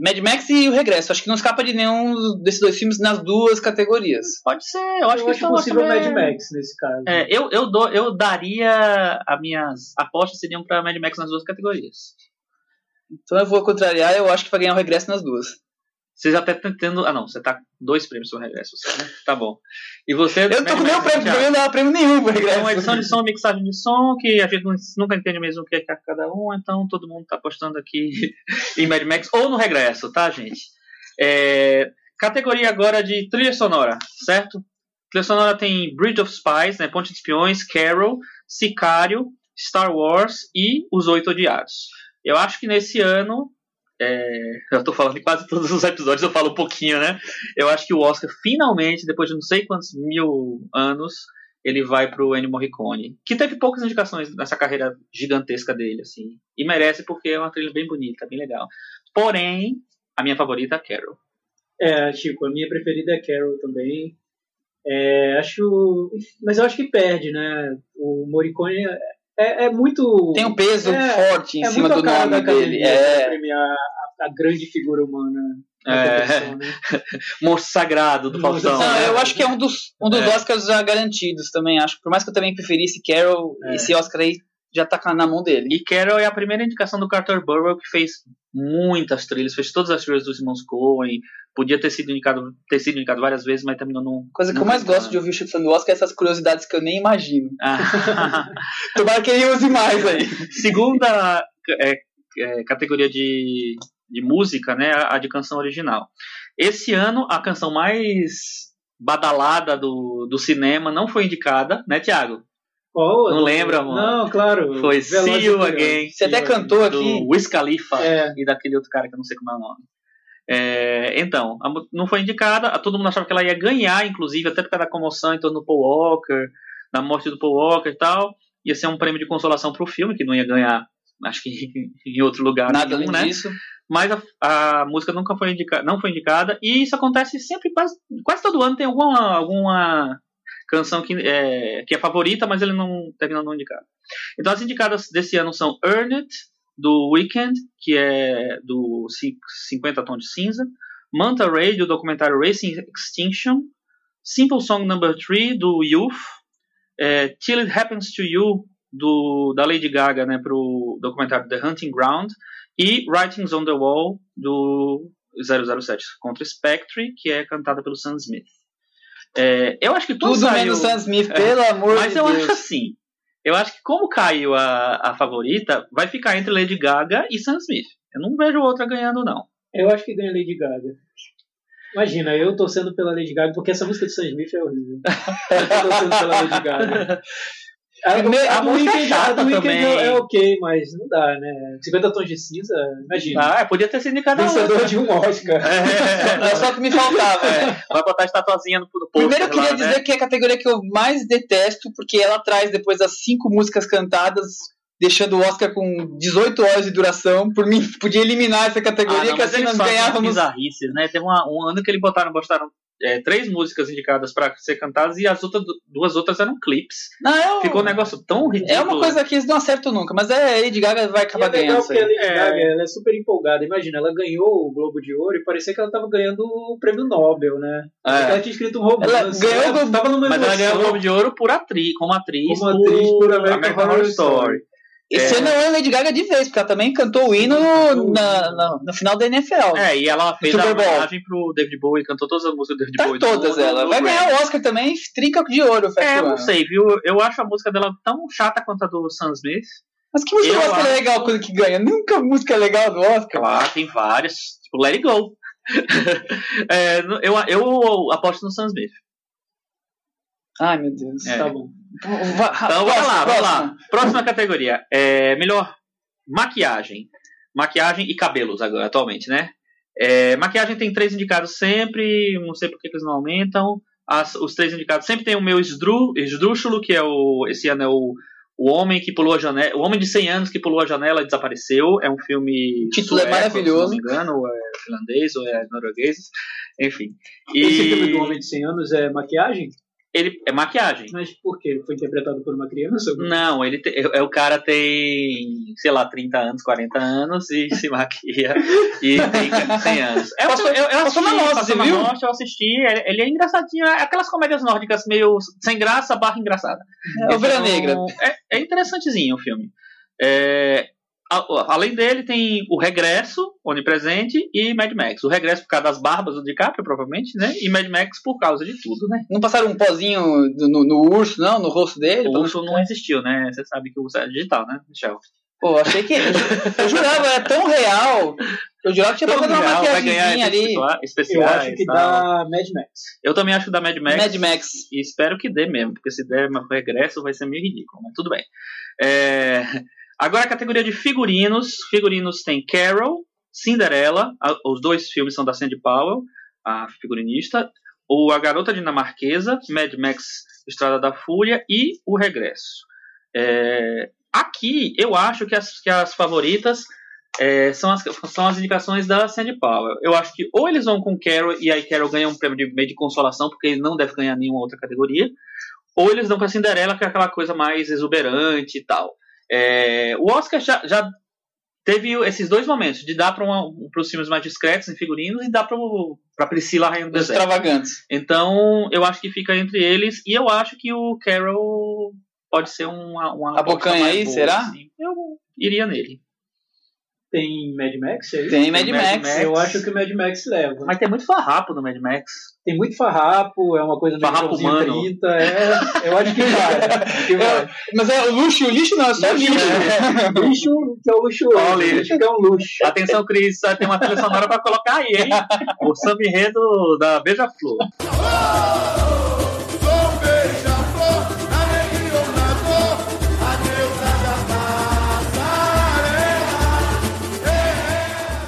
Mad Max e o Regresso. Acho que não escapa de nenhum desses dois filmes nas duas categorias. Pode ser, eu acho eu que acho possível também- Mad Max nesse caso. É, eu, eu, dou, eu daria. As minhas apostas seriam pra Mad Max nas duas categorias. Então eu vou contrariar, eu acho que vai ganhar o Regresso nas duas. Você já tá tentando. Ah, não, você tá com dois prêmios pro regresso, você, né? Tá bom. E você. Eu tô com nenhum Max, prêmio, pra mim não dá prêmio nenhum pro É Regresso. uma edição de som, mixagem de som, que a gente nu- nunca entende mesmo o que é cada um, então todo mundo tá apostando aqui em Mad Max ou no regresso, tá, gente? É, categoria agora de trilha sonora, certo? Trilha sonora tem Bridge of Spies, né, Ponte de Espiões, Carol, Sicário, Star Wars e Os Oito Odiados. Eu acho que nesse ano, é, eu tô falando em quase todos os episódios, eu falo um pouquinho, né? Eu acho que o Oscar finalmente, depois de não sei quantos mil anos, ele vai pro Ennio Morricone, que teve poucas indicações nessa carreira gigantesca dele, assim. E merece porque é uma trilha bem bonita, bem legal. Porém, a minha favorita é Carol. É, Chico, a minha preferida é Carol também. É, acho. Mas eu acho que perde, né? O Morricone é, é, muito. Tem um peso É, forte em é cima do nome dele. É. premiar a, a grande figura humana da É. né? Monstro Sagrado do Faustão. Não, né? eu acho que é um dos, um dos É. Oscars já garantidos também. Acho por mais que eu também preferisse Carol, É. esse Oscar aí já tá na mão dele. E Carol é a primeira indicação do Carter Burwell que fez muitas trilhas, fez todas as trilhas dos irmãos Coen. Podia ter sido indicado, ter sido indicado várias vezes, mas terminou num. Coisa que eu mais gosto de ouvir o Chico falando do Oscar é essas curiosidades que eu nem imagino. Ah. Tomara que ele use mais aí. Segunda é, é, categoria de, de música, né, a de canção original. Esse ano, a canção mais badalada do, do cinema não foi indicada, né, Thiago? Qual? Não lembra, mano? Não, claro. Foi Velozes See You. Again, Você até cantou aqui. do Wiz Khalifa É. e daquele outro cara que eu não sei como é o nome. É, então, não foi indicada, a- todo mundo achava que ela ia ganhar, inclusive, até por causa da comoção em torno do Paul Walker, da morte do Paul Walker e tal. Ia ser um prêmio de consolação pro filme, que não ia ganhar, acho que em outro lugar Nada nenhum, além né? disso. Mas a, a música nunca foi indicada, não foi indicada, e isso acontece sempre, quase, quase todo ano tem alguma, alguma canção que é, que é favorita, mas ele não termina não indicado. Então as indicadas desse ano são Earn It, do Weekend, que é do Ci- 50 Tons de Cinza, Manta Ray, do documentário Racing Extinction, Simple Song Number 3, do Youth, é, Till It Happens to You, do, da Lady Gaga, né, pro documentário The Hunting Ground, e Writings on the Wall, do 007, contra Spectre, que é cantada pelo Sam Smith. É, eu acho que quando Tudo saiu- menos Sam Smith, pelo amor mas de eu Deus. acho assim. Eu acho que como caiu a, a favorita, vai ficar entre Lady Gaga e Sam Smith. Eu não vejo outra ganhando, não. Eu acho que ganha Lady Gaga. Imagina, eu torcendo pela Lady Gaga, porque essa música de Sam Smith é horrível. Eu tô torcendo pela Lady Gaga. A, Primeiro, a, a música é a chata do Weeknd também. é, é ok, mas não dá, né? 50 tons de cinza, imagina. Ah, podia ter sido indicado Vencedor outra. de um Oscar. É, É só o que me faltava. é, vai botar a estatuazinha no, pôster Primeiro eu queria lá, dizer né? que é a categoria que eu mais detesto, porque ela traz depois as cinco músicas cantadas, deixando o Oscar com 18 horas de duração. Por mim, podia eliminar essa Ah, categoria, não, que assim nós ganhávamos. bizarrices, né? Teve uma- um ano que eles botaram, botaram é, três músicas indicadas pra ser cantadas e as outras, duas outras eram clipes. Não, é, um- Ficou um negócio tão ridículo. é uma coisa que eles não acertam nunca, mas é a Lady Gaga vai E é acabar ganhando legal porque a. Lady É. Gaga ela é super empolgada. Imagina, ela ganhou o Globo de Ouro e parecia que ela tava ganhando o prêmio Nobel, né? É. Ela tinha escrito um romance. Ela ganhou o Globo- tava numa Mas ela ganhou o. Globo de Ouro por atriz, como atriz, Como atriz por American Horror Story. Esse É. ano é a Lady Gaga de vez, porque ela também cantou o hino no, na- na- no final da NFL. É, e ela fez Super a homenagem pro David Bowie, cantou todas as músicas do David Tá Bowie. todas no- ela. no Vai ganhar o Oscar também, trinca de ouro. É, Fast não sei, viu? Eu acho a música dela tão chata quanto a do Sam Smith. Mas que música Eu do Oscar é acho- legal quando que ganha? Nunca música legal do Oscar. Claro, tem várias. Tipo, Let It Go. É, eu, eu aposto no Sam Smith. Ai, meu Deus. É. Tá bom. Então vamos lá, vamos lá. Próxima categoria. É, melhor maquiagem. Maquiagem e cabelos agora, atualmente, né? É, maquiagem tem três indicados sempre, não sei por que eles não aumentam. As- os três indicados sempre tem o meu esdru, esdrúxulo, que é o. Esse ano é o, o homem que pulou a janela. O homem de 100 anos que pulou a janela e desapareceu. É um filme. O título é sueco, maravilhoso. Se não me engano, ou é finlandês, ou é norueguês. Enfim. E Esse filme do Homem de 100 Anos é maquiagem? Ele é maquiagem. Mas por quê? Foi interpretado por uma criança? Não, ele te- é, o cara tem, sei lá, 30 anos, 40 anos e se maquia e tem 100 anos. É, Passou- eu, eu, eu assisti, na passou você na viu? Mostra, eu assisti, ele, ele é engraçadinho, é aquelas comédias nórdicas meio sem graça, barra engraçada. É Ovelha Então, Negra. É, é interessantezinho o filme. É, além dele, tem o Regresso, Onipresente, e Mad Max. O Regresso por causa das barbas do DiCaprio, provavelmente, né? E Mad Max por causa de tudo, né? Não passaram um pozinho do- no, no urso, não? No rosto dele? O urso não existiu, né? Você sabe que o urso é digital, né, Michel? Pô, achei que. Eu jurava, era tão real. Eu jurava que tinha passado uma maquiagemzinha ali. especial- Eu especiais. acho que tal. dá Mad Max. Eu também acho que dá Mad Max. Mad Max. E espero que dê mesmo, porque se der um regresso vai ser meio ridículo, mas tudo bem. É, Agora a categoria de figurinos. Figurinos tem Carol, Cinderela, a- os dois filmes são da Sandy Powell, a figurinista, o A Garota Dinamarquesa, Mad Max Estrada da Fúria e O Regresso. É, Aqui eu acho que as, que as favoritas é, são, as, são as indicações da Sandy Powell. Eu acho que ou eles vão com Carol e aí Carol ganha um prêmio de meio de consolação, porque ele não deve ganhar nenhuma outra categoria, ou eles dão a Cinderela, que é aquela coisa mais exuberante e tal. É, o Oscar já, já teve esses dois momentos, de dar para os filmes mais discretos em figurinos e dar para Priscila Rainha do Os Deserto. extravagantes. Então, eu acho que fica entre eles, e eu acho que o Carol pode ser uma, uma A bocanha aí, boa, será? assim. Eu iria nele. Tem Mad Max aí? Tem Mad Mad Max. Max. Eu acho que o Mad Max leva. Mas tem muito farrapo no Mad Max. Tem muito farrapo, é uma coisa meio Farrapo humano. 30, é, eu acho que vai. Que vai. Mas é o luxo, o lixo não, é só Luxo, lixo. Lixo que é o Olha, lixo que é um luxo. Atenção, Cris, tem uma trilha sonora pra colocar aí, hein? O samba enredo da Beija-Flor.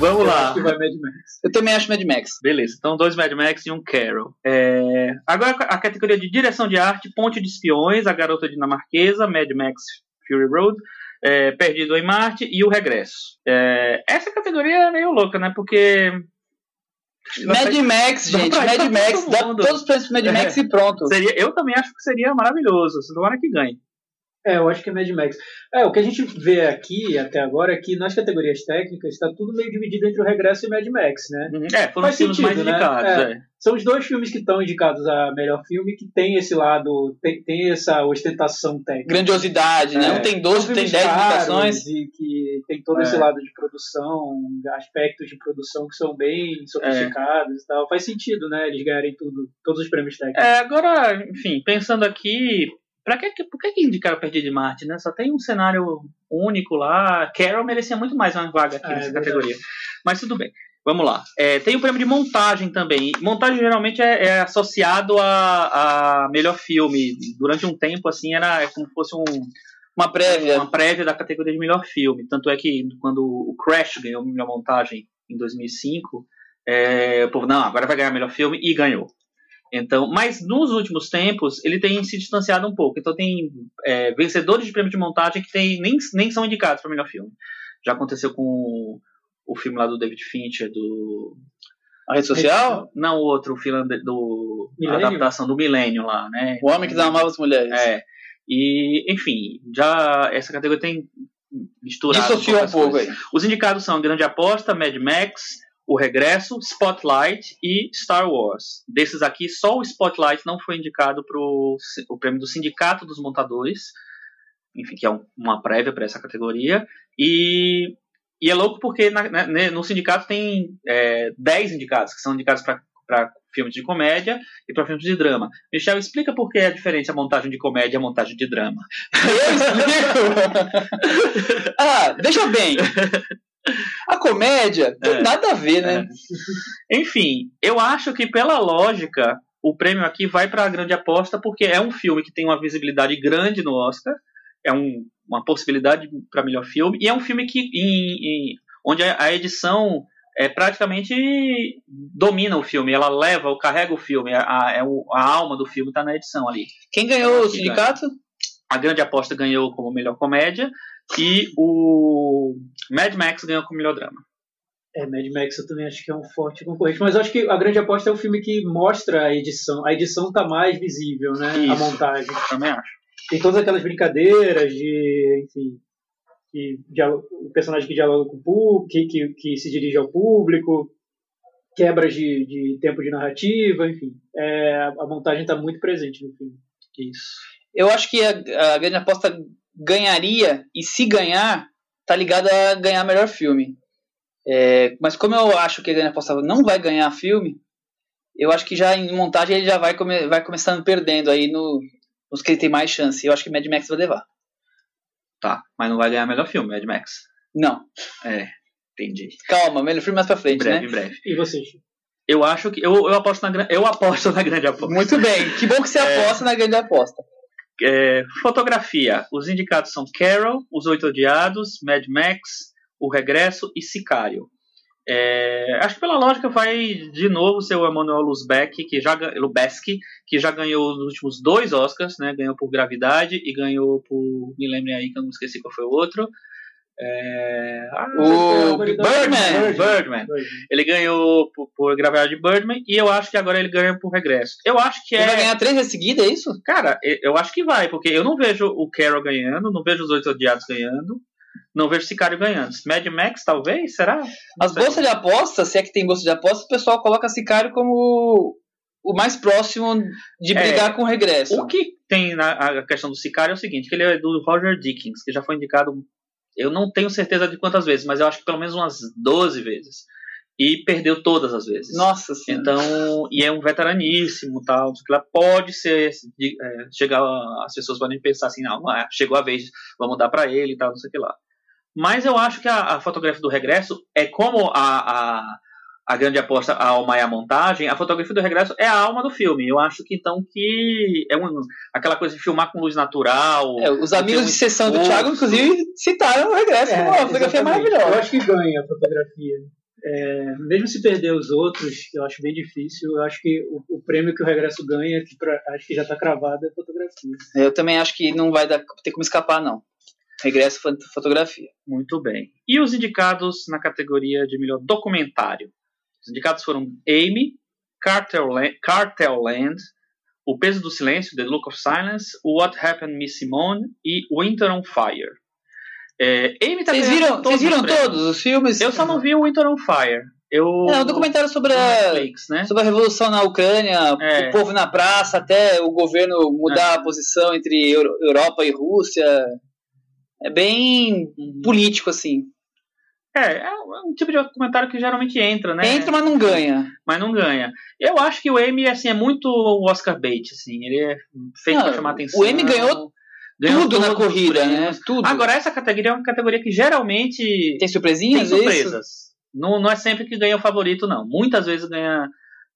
Vamos Eu lá. acho que vai Mad Max. Eu também acho Mad Max. Beleza, então dois Mad Max e um Carol. É, Agora a categoria de direção de arte, Ponte de Espiões, A Garota Dinamarquesa, Mad Max Fury Road, é, Perdido em Marte e O Regresso. É, Essa categoria é meio louca, né? Porque. Mad Max, dá gente. Mad Max. todo Dá todos os prêmios pro Mad Max e pronto. Seria, eu também acho que seria maravilhoso. Tomara que ganhe. É, eu acho que é Mad Max. É, o que a gente vê aqui até agora é que nas categorias técnicas está tudo meio dividido entre o Regresso e Mad Max, né? É, foram Faz os filmes sentido, mais né? indicados. É. é. São os dois filmes que estão indicados a melhor filme que tem esse lado, tem, tem essa ostentação técnica. Grandiosidade, né? É. Um tem São 12, tem filmes 10 caros indicações. E que tem todo É. esse lado de produção, aspectos de produção que são bem sofisticados e tal. Faz sentido, né? Eles ganharem tudo, todos os prêmios técnicos. É, agora, enfim, pensando aqui, pra que, por que, que indicaram Perdido de Marte, né? Só tem um cenário único lá. Carol merecia muito mais uma vaga aqui É, nessa é categoria. Mas tudo bem. Vamos lá. É, tem o prêmio de montagem também. Montagem geralmente é, é associado a, a melhor filme. Durante um tempo, assim, era é como se fosse um, Uma prévia. uma prévia da categoria de melhor filme. Tanto é que quando o Crash ganhou melhor montagem em 2005, é, o povo, não, agora vai ganhar melhor filme e ganhou. Então, mas nos últimos tempos ele tem se distanciado um pouco. Então tem é, vencedores de prêmio de montagem que tem, nem, nem são indicados para melhor filme. Já aconteceu com o, filme lá do David Fincher, do. A rede social? Não, o outro, o filme do. A adaptação do Milênio lá, né? O homem que amava as mulheres. É. E, enfim, já essa categoria tem misturado. Um pouco aí. Os indicados são Grande Aposta, Mad Max, O Regresso, Spotlight e Star Wars. Desses aqui, só o Spotlight não foi indicado para o prêmio do Sindicato dos Montadores, enfim, que é um- uma prévia para essa categoria. E, e é louco porque na- na- né, no sindicato tem é, 10 indicados, que são indicados para filmes de comédia e para filmes de drama. Michel, explica por que a diferença a montagem de comédia e a montagem de drama. Eu explico. ah, veja bem. A comédia tem É. nada a ver, né? Enfim, eu acho que pela lógica, o prêmio aqui vai para a grande aposta porque é um filme que tem uma visibilidade grande no Oscar, é um- uma possibilidade para melhor filme e é um filme que em- em- onde a, edição é praticamente domina o filme, ela leva, ou carrega o filme, a, a- é a alma do filme está na edição ali. Quem ganhou o sindicato? A grande aposta ganhou como melhor comédia e o Mad Max ganhou como melhor drama. É, Mad Max eu também acho que é um forte concorrente, mas eu acho que a grande aposta é o filme que mostra a edição. A edição tá mais visível, né? A Isso. montagem. Também acho. Tem todas aquelas brincadeiras de, enfim, que o personagem que dialoga com o público, que, que, que se dirige ao público, quebras de, de tempo de narrativa, enfim. É, a montagem está muito presente no filme. Isso. Eu acho que a, a grande aposta ganharia, e se ganhar, tá ligada a ganhar melhor filme. É, mas como eu acho que a grande aposta não vai ganhar filme, eu acho que já em montagem ele já vai, come, vai começando perdendo aí no, nos que ele tem mais chance. Eu acho que Mad Max vai levar. Tá, mas não vai ganhar melhor filme, Mad Max. Não, É, entendi. calma, melhor filme mais pra Em frente, breve, né? em breve. E vocês? Eu acho que. Eu, eu aposto na Eu aposto na grande aposta. Muito bem, que bom que você É. aposta na grande aposta. É, fotografia. Os indicados são Carol, Os Oito Odiados, Mad Max, O Regresso e Sicário. É, acho que pela lógica vai de novo ser o Emmanuel Lubezki, que já Lubezki, que já ganhou nos últimos dois Oscars, né? Ganhou por Gravidade e ganhou por. Me lembrem aí que eu não esqueci qual foi o outro. É, ah, O Birdman, Birdman. Birdman. Ele ganhou por, por Gravidade de Birdman e eu acho que agora ele ganha por Regresso. Eu acho que Ele é. vai ganhar três vezes seguida, é isso? Cara, eu acho que vai, porque eu não vejo o Carol ganhando, não vejo os Oito Odiados ganhando, não vejo Sicário ganhando. Mad Max, talvez? Será? Não As sei. bolsas de aposta, se é que tem bolsa de aposta, o pessoal coloca Sicário como o mais próximo de É, brigar com o regresso. O que tem na a questão do Sicário é o seguinte, que ele é do Roger Dickens, que já foi indicado, eu não tenho certeza de quantas vezes, mas eu acho que pelo menos umas 12 vezes. E perdeu todas as vezes. Nossa senhora. Então, e é um veteraníssimo, tal, não sei o que lá, pode ser, é, chegar, as pessoas podem pensar assim, não, ah, chegou a vez, vamos dar pra ele e tal, não sei o que lá. Mas eu acho que a, a fotografia do regresso é como a, a, a grande aposta, a alma e a montagem, a fotografia do regresso é a alma do filme. Eu acho que então que é um, aquela coisa de filmar com luz natural. É, os amigos um de sessão do. Thiago, inclusive, citaram o regresso como uma fotografia exatamente. Eu maravilhosa. acho que ganha a fotografia. É, mesmo se perder os outros, que eu acho bem difícil, eu acho que o, o prêmio que o Regresso ganha, que pra- acho que já está cravado, é fotografia. Eu também acho que não vai dar, ter como escapar, não. Regresso fo- fotografia. Muito bem. E os indicados na categoria de melhor documentário? Os indicados foram Amy, Cartel Land, Cartel Land O Peso do Silêncio, The Look of Silence, What Happened Miss Simone e Winter on Fire. É, Amy tá Vocês viram, todos vocês viram os todos os filmes? Eu só não vi o Winter on Fire. Eu, É um documentário sobre a, Netflix, né? sobre a revolução na Ucrânia, É. o povo na praça, até o governo mudar a posição entre Euro- Europa e Rússia. É bem político, assim. É, é um é um tipo de documentário que geralmente entra, né? Entra, mas não ganha. mas não ganha. Eu acho que o Emmy assim, é muito o Oscar bait, assim. Ele é feito Não, pra chamar atenção. o Emmy ganhou Ganhou Tudo na todos os corrida, né? Tudo. Agora, essa categoria é uma categoria que geralmente tem surpresinhas? tem é isso? surpresas. Não, não é sempre que ganha o favorito, não. Muitas vezes ganha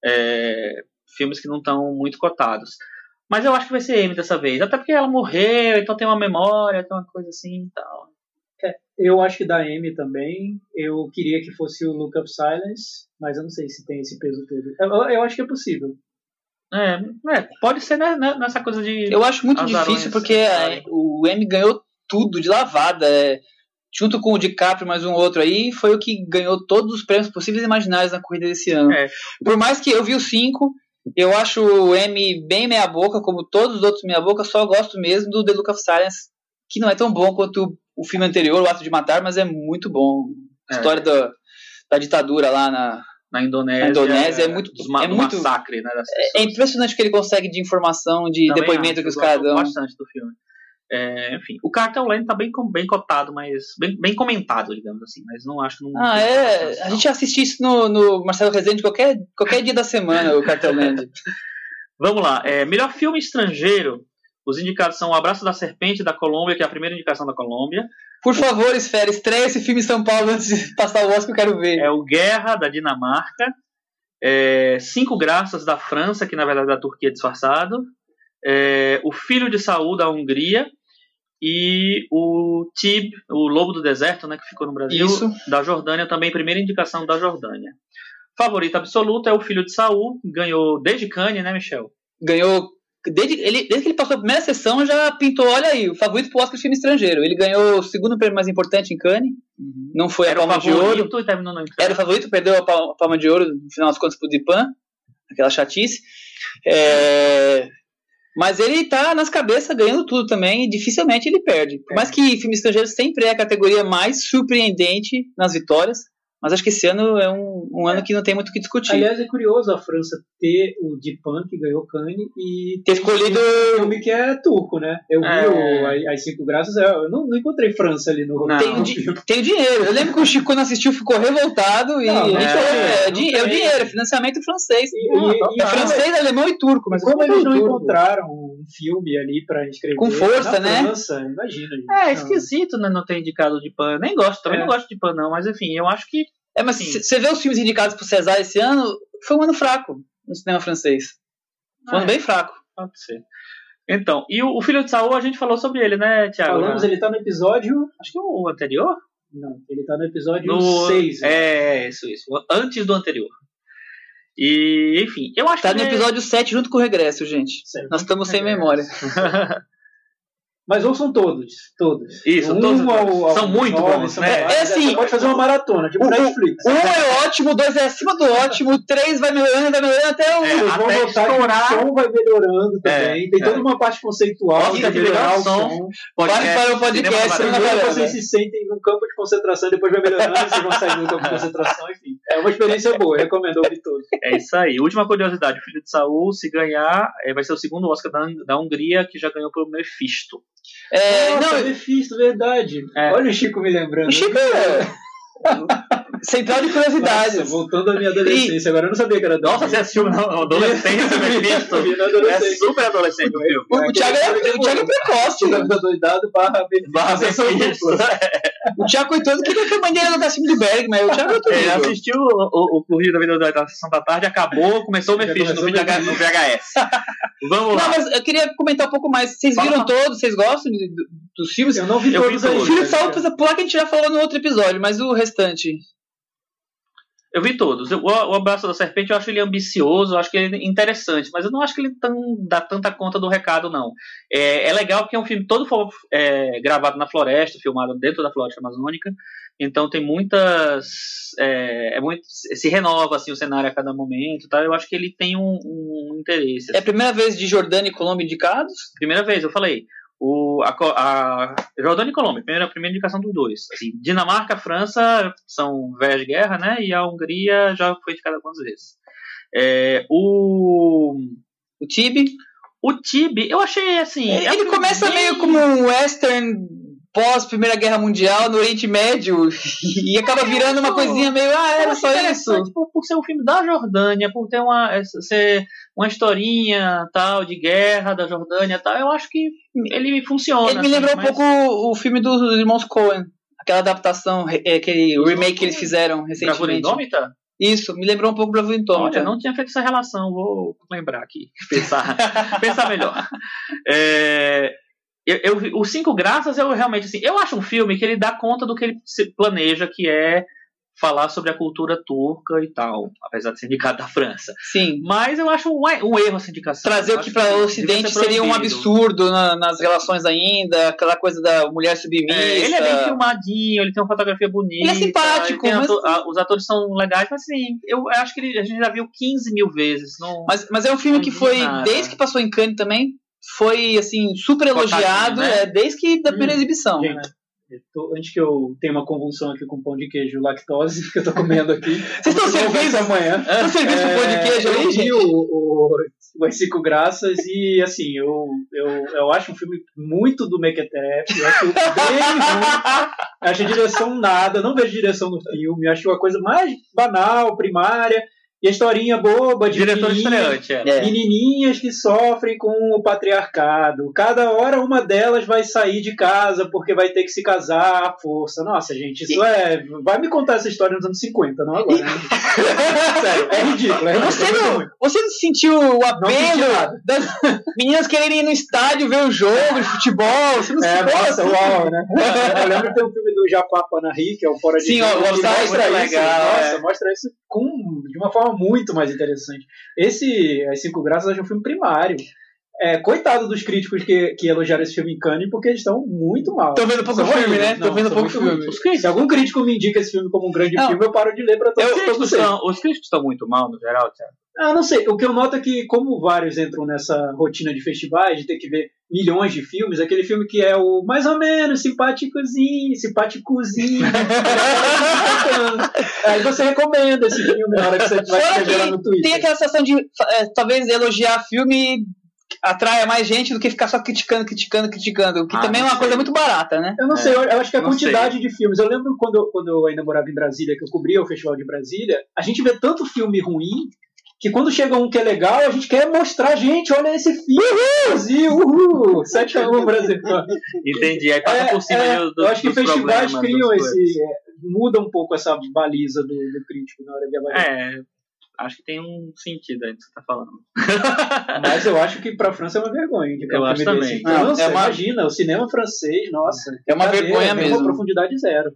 é, filmes que não estão muito cotados. Mas eu acho que vai ser Amy dessa vez. Até porque ela morreu, então tem uma memória, tem uma coisa assim e tal. Eu acho que da Amy também. Eu queria que fosse o Look of Silence, mas eu não sei se tem esse peso todo. Eu, eu acho que é possível. É, é, pode ser né, né, nessa coisa de. Eu acho muito difícil porque azarões. é, o M ganhou tudo de lavada. é, junto com o DiCaprio mais um outro aí, foi o que ganhou todos os prêmios possíveis e imaginários na corrida desse ano. É. Por mais que eu vi os cinco, eu acho o M bem meia boca, como todos os outros meia boca, só gosto mesmo do The Look of Silence, que não é tão bom quanto o filme anterior, O Ato de Matar, mas é muito bom. A É. história da, da ditadura lá na, Na Indonésia. Na Indonésia é muito- dos ma- é muito- massacre, né? É, é impressionante o que ele consegue de informação, de Também depoimento acho, que os caras dão. bastante do filme. É, enfim, o Cartel Lane tá bem, bem cotado, mas bem, bem comentado, digamos assim, mas não acho não. Ah, é. A gente assiste isso no, no Marcelo Rezende qualquer, qualquer dia da semana, o Cartel Land. Vamos lá. é, melhor filme estrangeiro. Os indicados são O Abraço da Serpente da Colômbia, que é a primeira indicação da Colômbia. Por favor, Esfera, estreia esse filme em São Paulo antes de passar o Oscar que eu quero ver. É o Guerra da Dinamarca. é, Cinco Graças da França, que na verdade é da Turquia disfarçado. é, o Filho de Saul da Hungria. E o Tib, o Lobo do Deserto, né, que ficou no Brasil, Isso. da Jordânia, também primeira indicação da Jordânia. Favorito absoluto é o Filho de Saul, ganhou desde Cannes, né, Michel? Ganhou. Desde, ele, desde que ele passou a primeira sessão, já pintou, olha aí, o favorito pro Oscar de filme estrangeiro. Ele ganhou o segundo prêmio mais importante em Cannes. Não foi Era a Palma de Ouro. e Era o favorito, perdeu a Pal- a Palma de Ouro no final das contas pro Dipan. Aquela chatice. É, Mas ele tá nas cabeças ganhando tudo também e dificilmente ele perde. Por mais que filme estrangeiro sempre é a categoria mais surpreendente nas vitórias, mas acho que esse ano é um, um ano que não tem muito o que discutir. Aliás, é curioso a França ter o Dipan, que ganhou Cannes, e Ter escolhido. um filme que é turco, né? Eu vi É. o, As- Cinco Graças, eu não, não encontrei França ali no Não. Tem, di- dinheiro. Eu lembro que o Chico, quando assistiu, ficou revoltado. E Não, a gente não falou, tem, é, é o dinheiro, é financiamento francês. E, e- e É francês, alemão e turco. Mas como eu eles não turco. encontraram filme ali pra inscrever Com força, né? França, imagina. gente. É, esquisito, né, não ter indicado de Pan. Nem gosto, também É. não gosto de Pan, não, mas enfim, eu acho que É, mas você vê os filmes indicados pro César esse ano, foi um ano fraco no cinema francês. Foi um ano é. bem fraco. pode ser. Então, e o, o Filho de Saul, a gente falou sobre ele, né, Thiago? Falamos, ele tá no episódio. Acho que o anterior? Não, ele tá no episódio No- 6. É, isso, isso. Antes do anterior. E, enfim, eu acho Tá que. no ele é- episódio 7 junto com o regresso, gente. Certo. Nós estamos sem É. memória. Mas ouçam todos, todos. Isso, Um todos, ao- ao São muito nove, bons, são né? É assim, Você pode fazer uma maratona, tipo o- Netflix. Um é ótimo, dois é acima do ótimo, três vai melhorando, vai melhorando até o. É, vão até estourar. o som vai melhorando também. É, Tem é. toda uma parte conceitual que melhorar legal o som. som. Vai para o podcast, Primeiro vocês se sentem num campo de concentração, depois vai melhorando, vocês vão sair do campo de concentração, enfim. É uma experiência boa, recomendo ouvir todos. É isso aí. Última curiosidade: o Filho de Saul, se ganhar, eh, vai ser o segundo Oscar da, da Hungria, que já ganhou pelo Mephisto. É, Nossa, não, Mephisto, verdade. É. Olha o Chico me lembrando. o Chico é. Central de curiosidades. Nossa, voltando à minha adolescência, agora eu não sabia que era Nossa, você assistiu na adolescência o Mephisto? É super adolescente o filme. O, o Thiago é, o Thiago é precoce. Doidado barra Mephisto. Barra Mephisto. O Thiago Coitado queria que a mãe dele no filme do Bergman. O Thiago é outro Ele assistiu o, o, Rio da Vida da Sessão da Tarde, acabou, começou o Mephisto no, VH no VHS. Vamos lá. Não, mas eu queria comentar um pouco mais. Vocês viram todos? Vocês gostam dos filmes? Eu não vi Eu vi todos todos. O ainda. Filho de precisa pular que a gente já falou no outro episódio, mas o restante. Eu vi todos. O, o Abraço da Serpente eu acho ele ambicioso, eu acho que ele é interessante, mas eu não acho que ele tão, dá tanta conta do recado, não. É, é legal porque é um filme todo é, gravado na floresta, filmado dentro da floresta amazônica, então tem muitas. É, é muito, se renova assim, o cenário a cada momento. Tá? Eu acho que ele tem um, um interesse. É a primeira vez de Jordânia e Colômbia indicados? Primeira vez, eu falei. O, a, a Jordânia e Colômbia, primeira, primeira indicação dos dois. Assim, Dinamarca, França são velhas de guerra, né? E a Hungria já foi indicada algumas vezes. É, o, O Tibi. o Tibi, eu achei assim. Ele, é ele começa bem- meio como um western pós Primeira Guerra Mundial no Oriente Médio e acaba virando uma coisinha meio, ah, Eu era só isso. interessante Por, ser um filme da Jordânia, por ter uma, essa- ser uma historinha tal de guerra da Jordânia tal, eu acho que ele funciona. Ele me lembrou assim, um mas- pouco o filme dos irmãos Coen. aquela adaptação, é, aquele remake que eles fizeram recentemente. Indômita? Isso, me lembrou um pouco Bravura Indômita. Olha, não tinha feito essa relação, vou lembrar aqui. Pensar, pensar melhor. É, eu, eu o Cinco Graças, eu realmente, assim, eu acho um filme que ele dá conta do que ele se planeja, que é falar sobre a cultura turca e tal, apesar de ser indicado da França. Sim. Mas eu acho um, um erro essa indicação. Trazer o que para o Ocidente ser seria um absurdo na- nas relações ainda, aquela coisa da mulher submissa. É, ele é bem filmadinho, ele tem uma fotografia bonita. Ele é simpático, ele mas- a- os atores são legais, mas assim, eu acho que ele- a gente já viu 15 mil vezes. Não... Mas, mas é um filme que foi, nada. desde que passou em Cannes também, foi assim, super elogiado, né? é, desde que da primeira Hum, exibição. gente, né? Eu tô- antes que eu tenha uma convulsão aqui com pão de queijo lactose, que eu tô comendo aqui. Vocês estão servindo? amanhã. Estão servindo com pão de queijo É, eu aí, vi gente? o, o, o As Cinco Graças e, assim, eu, eu, eu acho um filme muito do Mequetrefe. Eu acho bem ruim. Acho a direção nada. Não vejo direção no filme. Acho uma coisa mais banal, primária. E a historinha boba de Diretor menininhas- estreante, é. É. Menininhas que sofrem com o patriarcado. Cada hora uma delas vai sair de casa porque vai ter que se casar à força. Nossa, gente, isso é. Vai me contar essa história nos anos 50, não agora. Né? Sério, é ridículo. É ridículo. Você é não, você não sentiu o apelo das meninas quererem ir no estádio ver o jogo de futebol? Você não É, sentiu nossa, uau, né? Eu lembro que tem um filme do Japá Panahi, que é o Fora de Sim, Jogo, é mostra muito isso. legal, nossa, é. mostra isso com, de uma forma muito mais interessante. Esse As Cinco Graças acho um filme primário. É, coitado dos críticos que, que elogiaram esse filme em Cannes, porque eles estão muito mal. Tô vendo pouco São filme, horríveis. né? Não, vendo pouco filme. críticos, Se algum crítico me indica esse filme como um grande Não. filme, eu paro de ler pra todos os, críticos estão, os críticos estão muito mal, no geral, Thiago. Ah, não sei. O que eu noto é que, como vários entram nessa rotina de festivais, de ter que ver milhões de filmes, aquele filme que é o mais ou menos simpáticozinho, simpáticozinho. Aí você recomenda esse filme na hora que você vai escrever lá no Twitter. tem aquela sensação de é, talvez elogiar filme atraia mais gente do que ficar só criticando, criticando, criticando. O que Ah, também é uma coisa sei. muito barata, né? Eu não sei, eu, eu acho que a Não quantidade de filmes. Eu lembro quando, eu- quando eu ainda morava em Brasília, que eu cobria o Festival de Brasília, a gente vê tanto filme ruim que quando chega um que é legal, a gente quer mostrar, gente, olha esse filme, Brasil, uhul, 7 a 1 Brasil. Entendi. Aí passa É, por cima é, do, do, eu acho que festivais criam esse. é, muda um pouco essa baliza do, do crítico na hora de avaliar. É, acho que tem um sentido aí do que você tá falando. Mas eu acho que pra França é uma vergonha. De Eu acho também. Desse. Não, Nossa, é uma- imagina, o cinema francês, nossa. É uma vergonha mesmo. Uma profundidade zero.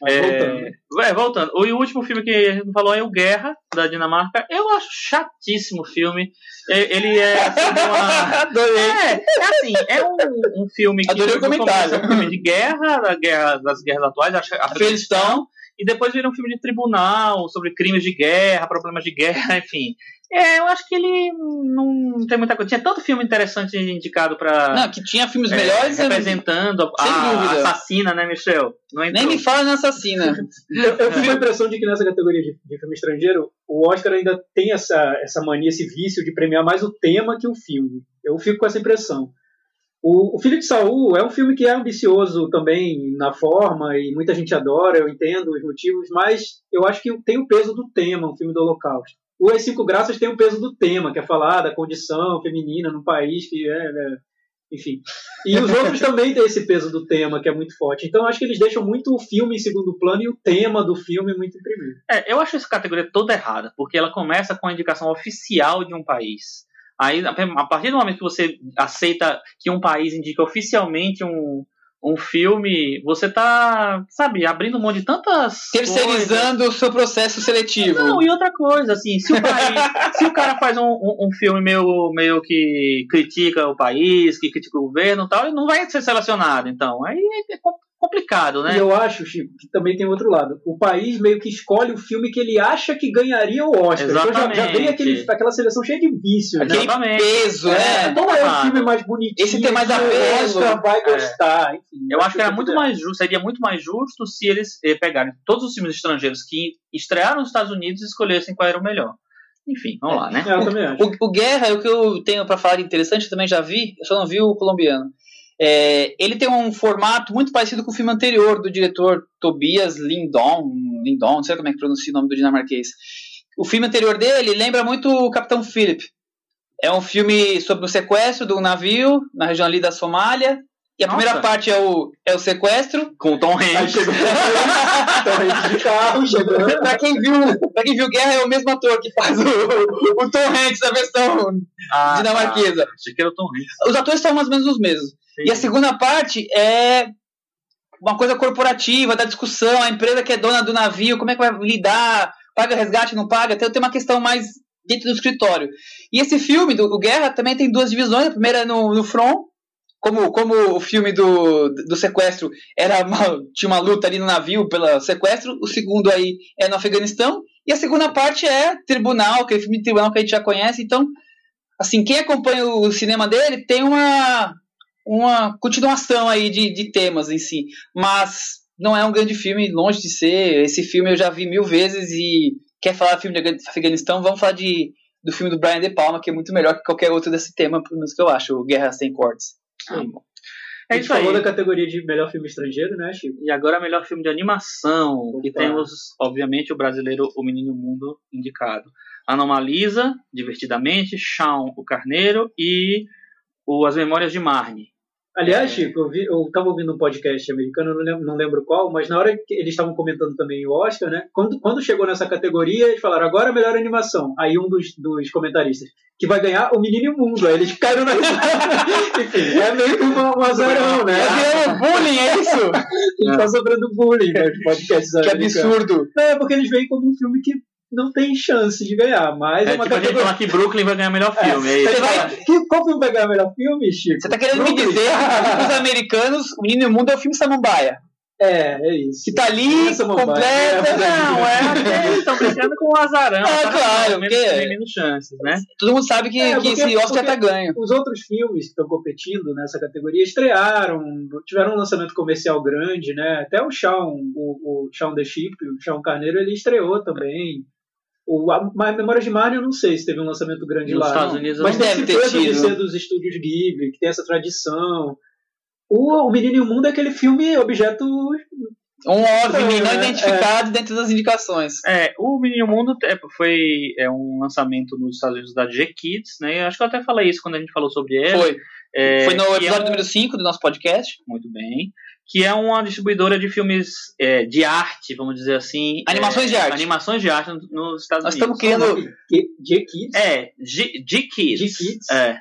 Mas voltando. É, é, voltando. O último filme que a gente falou é o Guerra, da Dinamarca. Eu acho chatíssimo o filme. É, Ele é assim, uma... Adorei. É, é assim, é um, um filme que Adorei o comentário. é um filme de guerra, da guerra das guerras atuais, acho que Afeganistão. E depois vira um filme de tribunal sobre crimes de guerra, problemas de guerra, enfim. É, eu acho que ele não tem muita coisa. Tinha tanto filme interessante indicado pra Não, que tinha filmes é, melhores. eu- representando a, a assassina, né, Michel? Nem me fala na assassina. Eu, eu fico com a impressão de que nessa categoria de, de filme estrangeiro, o Oscar ainda tem essa, essa mania, esse vício de premiar mais o tema que o filme. Eu fico com essa impressão. O, o Filho de Saul é um filme que é ambicioso também na forma e muita gente adora, eu entendo os motivos, mas eu acho que tem o peso do tema, um filme do Holocausto. O As Cinco Graças tem o peso do tema, que é falar da condição feminina num país que é, né, enfim. E os outros também têm esse peso do tema, que é muito forte. Então acho que eles deixam muito o filme em segundo plano e o tema do filme muito em primeiro. É, eu acho essa categoria toda errada, porque ela começa com a indicação oficial de um país. Aí, a partir do momento que você aceita que um país indica oficialmente um, um filme, você tá, sabe, abrindo mão de tantas. coisas. Terceirizando o seu processo seletivo. Não, e outra coisa, assim, se o, país, se o cara faz um, um, um filme meio, meio que critica o país, que critica o governo e tal, ele não vai ser selecionado, então. Aí é complicado, né? E eu acho, Chico, que também tem outro lado. O país meio que escolhe o filme que ele acha que ganharia o Oscar. Então já, já Exatamente. vem aquele, aquela seleção cheia de vícios. né? Aquele Exatamente. peso, É, né? não é o filme mais bonitinho. Esse tem mais que o apelo. Oscar vai É. gostar. Enfim, Eu acho que era muito tudo mais justo, seria muito mais justo se eles eh, pegarem todos os filmes estrangeiros que estrearam nos Estados Unidos e escolhessem qual era o melhor. Enfim, vamos lá, né? É, eu também acho. O, o Guerra, o que eu tenho pra falar de interessante, eu também já vi, eu só não vi o colombiano. É, ele tem um formato muito parecido com o filme anterior do diretor Tobias Lindon, Lindon, não sei como é que pronuncia o nome do dinamarquês. O filme anterior dele lembra muito o Capitão Philip. É um filme sobre o sequestro de um navio na região ali da Somália. E a Nossa. primeira parte é o, é o sequestro. Com o Tom Hanks. chegou torrente de carro, chegando. pra, quem viu, pra quem viu Guerra, é o mesmo ator que faz o, o Tom Hanks na versão Ah, dinamarquesa. tá. Achei que era o Tom Hanks. Os atores são mais ou menos os mesmos. E a segunda parte é uma coisa corporativa, da discussão, a empresa que é dona do navio, como é que vai lidar, paga resgate, não paga, então tem uma questão mais dentro do escritório. E esse filme, do o Guerra, também tem duas divisões, a primeira é no, no front, como, como o filme do, do sequestro era uma- tinha uma luta ali no navio pelo sequestro, o segundo aí é no Afeganistão, e a segunda parte é tribunal, aquele filme de tribunal que a gente já conhece, então, assim, quem acompanha o cinema dele tem uma uma continuação aí de, de temas em si. Mas não é um grande filme, longe de ser. Esse filme eu já vi mil vezes e quer falar filme de Afeganistão, vamos falar de, do filme do Brian De Palma, que é muito melhor que qualquer outro desse tema, pelo menos que eu acho, Guerra Sem Cortes. Bom. A É gente isso aí. falou da categoria de melhor filme estrangeiro, né, Chico? E agora melhor filme de animação, que Opa. temos, obviamente, o brasileiro O Menino Mundo indicado. Anomalisa, Divertidamente, Shaun, o Carneiro e o As Memórias de Marnie. Aliás, É. Chico, eu, vi, eu tava ouvindo um podcast americano, não lembro, não lembro qual, mas na hora que eles estavam comentando também o Oscar, né? Quando, quando chegou nessa categoria, eles falaram, agora a melhor animação. Aí um dos, dos comentaristas, que vai ganhar o Menino e o Mundo. Aí eles caíram na Enfim, é meio que um, um azarão, né? É bullying, é isso? Ele tá sofrendo bullying nos podcasts que absurdo. É porque eles veem como um filme que não tem chance de ganhar, mas é, É, uma tipo a gente categoria... falar que Brooklyn vai ganhar melhor filme. É, Você vai- que- Qual filme vai ganhar o melhor filme, Chico? Você tá querendo me Brooklyn? dizer que os americanos, o Menino e o Mundo é o filme Samambaia? É, é isso. Que tá ali, Essa completa. né? Não, é eles estão brincando com o azarão. Ah, tá? claro, menos, porque- tem menos chances, né? Todo mundo sabe que, É, que porque- esse Oscar tá ganho. Os outros filmes que estão competindo nessa categoria estrearam, tiveram um lançamento comercial grande, né? Até o Shaun, o, o Shaun the Sheep, o Shaun Carneiro, ele estreou também. O a, mas Memórias de Mario, eu não sei se teve um lançamento grande Nos lá. Estados não. Unidos, mas não tem deve esse ter tido. ser dos estúdios Ghibli, que tem essa tradição. O, o Menino e o Mundo é aquele filme objeto. Um OVNI não É, identificado dentro das indicações. É, o Menino Mundo é, foi é um lançamento nos Estados Unidos da G-Kids, né? Eu acho que eu até falei isso quando a gente falou sobre ele. Foi. É, Foi no é episódio um- número 5 do nosso podcast. Muito bem. Que é uma distribuidora de filmes é, de arte, vamos dizer assim. Animações é, de arte. Animações de arte nos Estados Nós Unidos. estamos criando, G-Kids. É, G-Kids. G-Kids. É.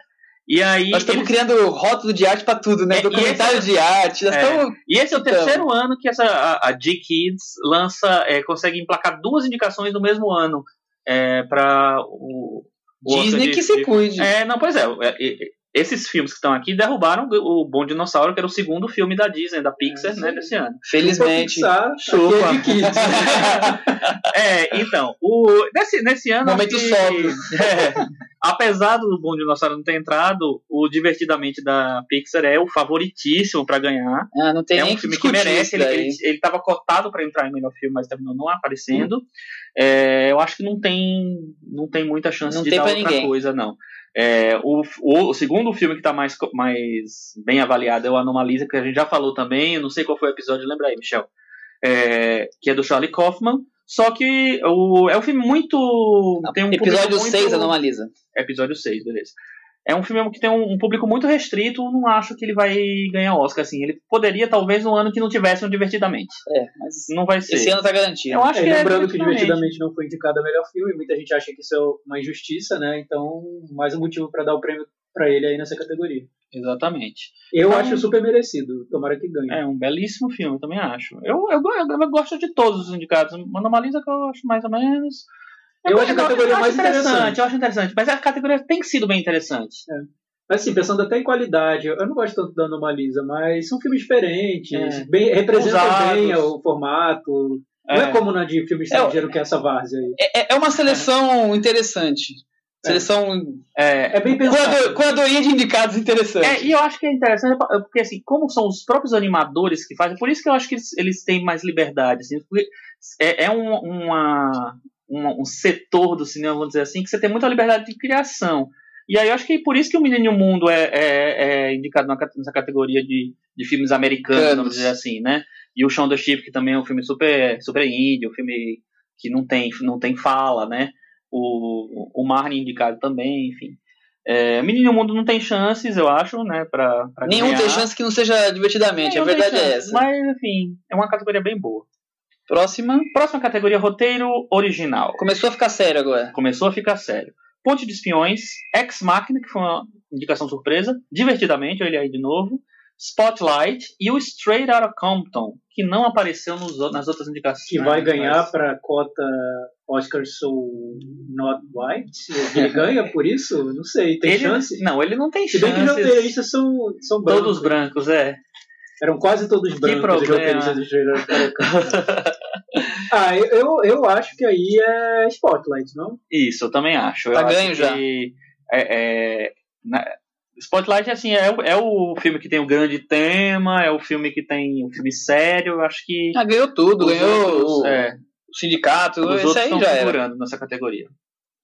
E aí. nós estamos eles- criando rótulo de arte pra tudo, né? É, Documentário esse- de arte. Nós É. estamos. E esse é o Então. terceiro ano que essa, a, a G-Kids lança, é, consegue emplacar duas indicações no mesmo ano é, para o, o Disney de- que se de- cuide. É, não, pois é. Esses filmes que estão aqui derrubaram o Bom Dinossauro, que era o segundo filme da Disney, da Pixar, É, né, desse ano. Felizmente. Pixar, Chupa. é. É, então, o, nesse, nesse ano. Momento que- é, apesar do Bom Dinossauro não ter entrado, o Divertidamente da Pixar é o favoritíssimo para ganhar. Ah, não tem é um que filme que merece. Ele, ele, ele tava cotado para entrar em melhor filme, mas terminou não aparecendo. É, eu acho que não tem, não tem muita chance Não de tem dar outra ninguém. coisa, não. É, o, o, o segundo filme que está mais, mais bem avaliado é o Anomalisa, que a gente já falou também. Eu não sei qual foi o episódio, lembra aí, Michel? É, que é do Charlie Kaufman. Só que o, é um filme muito. Tem um Episódio público 6 muito, anomaliza. Episódio 6, beleza. É um filme que tem um, um público muito restrito, não acho que ele vai ganhar Oscar, assim. Ele poderia, talvez, no ano que não tivesse um Divertidamente. É, mas Não vai ser. esse ano tá garantido. Eu acho É, que é lembrando que Divertidamente. Divertidamente não foi indicado a melhor filme, muita gente acha que isso é uma injustiça, né? Então, mais um motivo para dar o prêmio para ele aí nessa categoria. Exatamente. Eu Então- acho super merecido, tomara que ganhe. É um belíssimo filme, eu também acho. Eu, eu, eu, eu gosto de todos os indicados. Anomalisa que eu acho mais ou menos. Eu acho a categoria eu mais interessante. Eu acho interessante, mas a categoria tem sido bem interessante. Mas assim, pensando até em qualidade, eu não gosto tanto da Anomalisa, mas são filmes diferentes, É. bem, representam Ousados. bem o formato. Não é como na de filme estrangeiro que é essa várzea aí. É, é uma seleção interessante. Seleção É, É bem pensado. curadoria de indicados interessante. É, e eu acho que é interessante, porque assim, como são os próprios animadores que fazem, por isso que eu acho que eles, eles têm mais liberdade, assim, porque é, é um, uma, uma- um setor do cinema, vamos dizer assim, que você tem muita liberdade de criação. E aí eu acho que por isso que o Menino Mundo é, é, é indicado nessa categoria de, de filmes americanos, Canos. vamos dizer assim, né? E o Shaun the Sheep, que também é um filme super, super indie, um filme que não tem, não tem fala, né? O, o Marnie indicado também, enfim. É, Menino Mundo não tem chances, eu acho, né? Pra, pra Nenhum ganhar. tem chance que não seja divertidamente, a verdade é chance, essa. Mas, enfim, é uma categoria bem boa. Próxima. Próxima categoria, roteiro original. Começou a ficar sério agora. Começou a ficar sério. Ponte de Espiões, Ex Machina, que foi uma indicação surpresa, Divertidamente, olha aí de novo, Spotlight e o Straight Outta Compton, que não apareceu nos nas outras indicações. Que vai ganhar mas- pra cota Oscar So Not White. Ele ganha por isso? Não sei. Tem ele, chance? Não, ele não tem Se bem que os chance. roteiristas são, são brancos. Todos brancos, é. Eram quase todos brancos os problema. Ah, eu, eu, eu acho que aí é Spotlight, não? Isso, eu também acho. Tá eu ganho acho já. que É, é, na- Spotlight assim, é, o- é o filme que tem o grande tema, é o filme que tem o filme sério. Eu acho que. Ah, ganhou tudo, ganhou outros, o, é, o sindicato, os isso outros aí estão já era. figurando nessa categoria.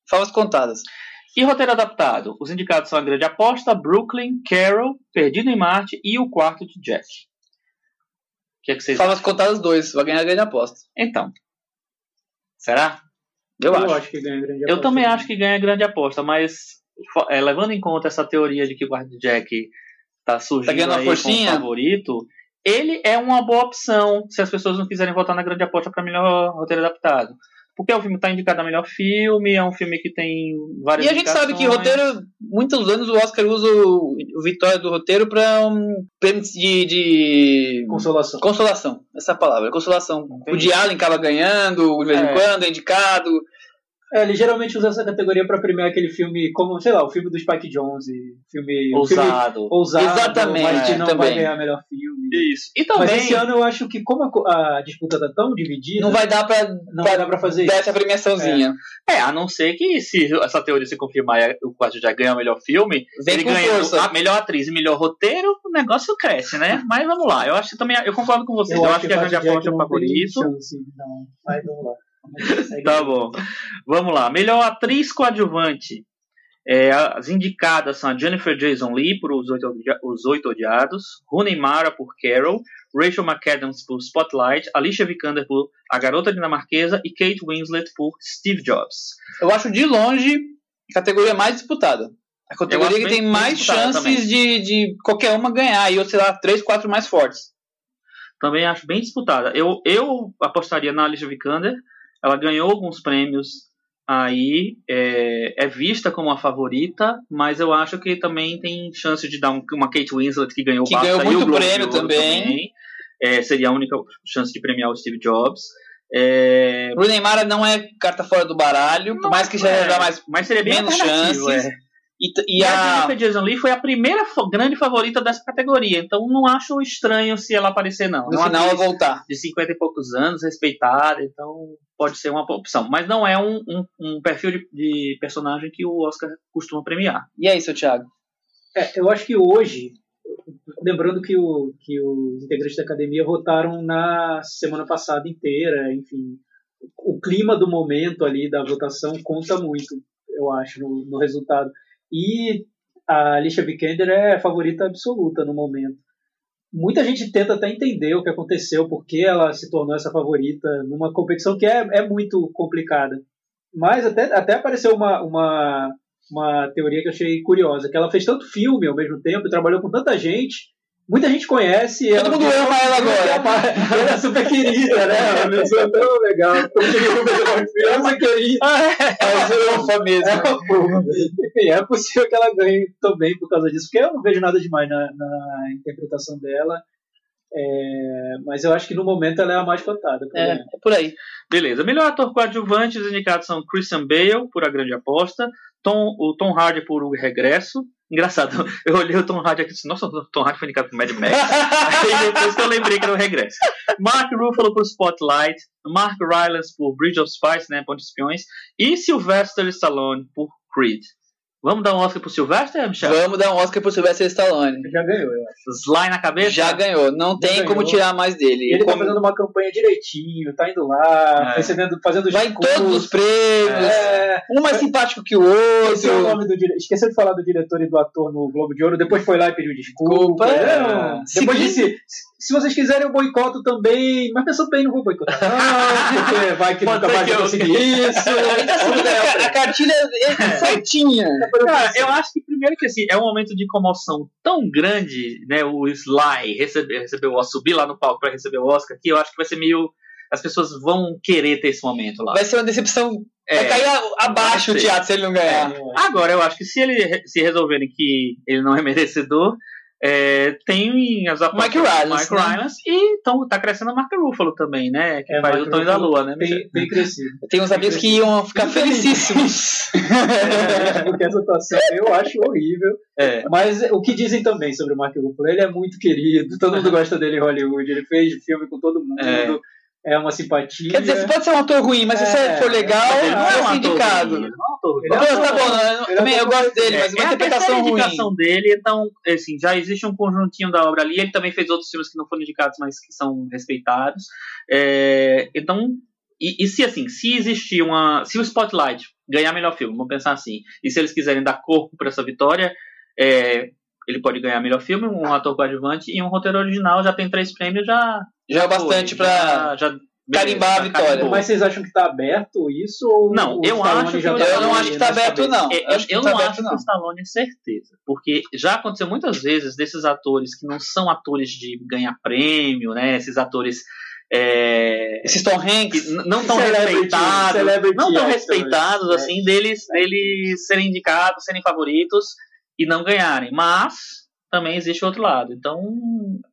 Favas contadas. E roteiro adaptado? Os indicados são A Grande Aposta, Brooklyn, Carol, Perdido em Marte e O Quarto de Jack. O que é que vocês contadas dois, vai ganhar a grande aposta. Então. Será? Eu, acho. que ganha grande Eu aposta. também acho que ganha grande aposta, mas é, levando em conta essa teoria de que o Guarda Jack tá surgindo Tá ganhando aí como favorito, ele é uma boa opção se as pessoas não quiserem votar na grande aposta para melhor roteiro adaptado. Porque o filme tá indicado a melhor filme, é um filme que tem várias E a gente sabe que roteiro, muitos anos o Oscar usa o, o vitória do roteiro pra um prêmio de, de Consolação. consolação. Essa é palavra, consolação. Entendi. O de Allen acaba ganhando, de vez em É. quando, é indicado. É, ele geralmente usa essa categoria pra premiar aquele filme, como, sei lá, o filme do Spike Jonze, filme um filme ousado. ousado, Exatamente, mas que não também. vai ganhar melhor filme. Isso. E também Mas esse ano eu acho que como a a, disputa tá tão dividida, Não vai dar pra, não pra dá pra fazer dar isso. essa premiaçãozinha. é, a não ser que se essa teoria se confirmar o Guarda Jack ganha o melhor filme, Vem ele ganha força. a melhor atriz e melhor roteiro, o negócio cresce, né? Mas vamos lá, eu acho que também, eu concordo com vocês, eu, acho que a Jack aposta é o favorito. chance, não. Mas vamos lá. Segue Tá bom. Vamos lá. Melhor atriz coadjuvante. É, as indicadas são a Jennifer Jason Leigh por Os Oito, Os Oito Odiados, Rooney Mara por Carol, Rachel McAdams por Spotlight, Alicia Vikander por A Garota Dinamarquesa e Kate Winslet por Steve Jobs. Eu acho de longe a categoria mais disputada. A categoria que tem mais chances de, de qualquer uma ganhar. E eu sei lá, três, quatro mais fortes. Também acho bem disputada. Eu, eu apostaria na Alicia Vikander. Ela ganhou alguns prêmios aí, é, é vista como a favorita, mas eu acho que também tem chance de dar um- uma Kate Winslet que ganhou o Que ganhou o muito de prêmio Ouro também. É, seria a única chance de premiar o Steve Jobs. É, O Neymar não é carta fora do baralho, por mais que já é, já mais. mas seria bem menos chances. é. E, E, e a a. Jennifer Jason Leigh foi a primeira grande favorita dessa categoria, então não acho estranho se ela aparecer não. No É uma final ela voltar. de 50 e poucos anos, respeitada, então pode ser uma opção. Mas não é um, um, um perfil de, de personagem que o Oscar costuma premiar. E aí, seu Thiago? É, eu acho que hoje, lembrando que, o, que os integrantes da academia votaram na semana passada inteira, enfim, o clima do momento ali da votação conta muito, eu acho, no, no resultado. E a Alicia Vikander é a favorita absoluta no momento. Muita gente tenta até entender o que aconteceu, por que ela se tornou essa favorita numa competição que é, é muito complicada. Mas até, até apareceu uma, uma, uma teoria que eu achei curiosa, que ela fez tanto filme ao mesmo tempo e trabalhou com tanta gente. Muita gente conhece. Todo ela mundo ama ela agora. Ela é super querida, né? Ela é uma pessoa tão legal. O meu filho, ela é uma querida. Ela virou fã mesmo. É uma porra. Enfim, é possível que ela ganhe também por causa disso, porque eu não vejo nada demais na, na interpretação dela. É, mas eu acho que no momento ela é a mais cotada. É, é por aí. Beleza. Melhor ator coadjuvante, os indicados são Christian Bale, por A Grande Aposta, Tom, o Tom Hardy por O Regresso. Engraçado, eu olhei o Tom Hardy aqui e disse, nossa, o Tom Hardy foi indicado por Mad Max. Aí depois que eu lembrei que era o Regresso. Mark Ruffalo por Spotlight, Mark Rylance por Bridge of Spies, né, Ponte de Espiões, e Sylvester Stallone por Creed. Vamos dar um Oscar pro Sylvester, Michel? Vamos dar um Oscar pro Sylvester Stallone. Já ganhou, eu acho. Sly na cabeça? Já ganhou. Não tem ganhou. como tirar mais dele. Ele tá Como- fazendo uma campanha direitinho, tá indo lá, É. recebendo, fazendo Vai em todos os prêmios. É, Um mais simpático que o Esse é o outro. nome do dire... Esqueceu de falar do diretor e do ator no Globo de Ouro, depois foi lá e pediu desculpa. Desculpa, é. Não. Depois Seguinte- disse: se vocês quiserem, eu boicoto também. Mas pensou bem, não vou boicotar. Não, porque vai que Pode nunca mais eu- conseguir isso. Ainda assim, a, a cartilha é certinha. Cara, eu acho que primeiro que assim, é um momento de comoção tão grande, né? O Sly receber, receber o Oscar, subir lá no palco para receber o Oscar, que eu acho que vai ser meio. As pessoas vão querer ter esse momento lá. Vai ser uma decepção. É, vai cair a- abaixo o vai teatro se ele não ganhar. Agora, eu acho que se ele se resolverem que ele não é merecedor, é, tem as Mike Rylance, Mike né? Rylance e então, tá crescendo a Mark Ruffalo também, né? Que É, faz Mark o Tony da Lua, né? Tem, tem crescido. Tem uns amigos que iam ficar felicíssimos. É, porque essa atuação eu acho horrível. É. Mas o que dizem também sobre o Mark Ruffalo? Ele é muito querido, todo mundo gosta dele em Hollywood, ele fez filme com todo mundo, é, uma simpatia. Quer dizer, você pode ser um ator ruim, mas se você É, for legal, ele não é é um indicado. ruim, não é um ator ruim. Ele é Não, um tá bom, né? é também eu gosto dele, É, mas uma é a interpretação ruim. indicação dele, então, assim, já existe um conjuntinho da obra ali. Ele também fez outros filmes que não foram indicados, mas que são respeitados. É, então, e, e se assim, se existir uma. Se o Spotlight ganhar melhor filme, vamos pensar assim, e se eles quiserem dar corpo para essa vitória, é, ele pode ganhar melhor filme, um ator coadjuvante e um roteiro original, já tem três prêmios, já. Já é bastante já, carimbar a vitória. carimbou. Mas vocês acham que tá aberto isso? Ou Não, eu acho que tá Eu não ali acho que tá nas aberto, não. É, Acho que eu não tá não aberto, acho que o Stallone é certeza, porque já aconteceu muitas vezes desses atores que não são atores de ganhar prêmio, né? Esses atores é, Esses Tom Hanks. não tão Celebrity- respeitados, celebrity não tão respeitados é. assim deles, deles serem indicados, serem favoritos e não ganharem. Mas também existe o outro lado. Então,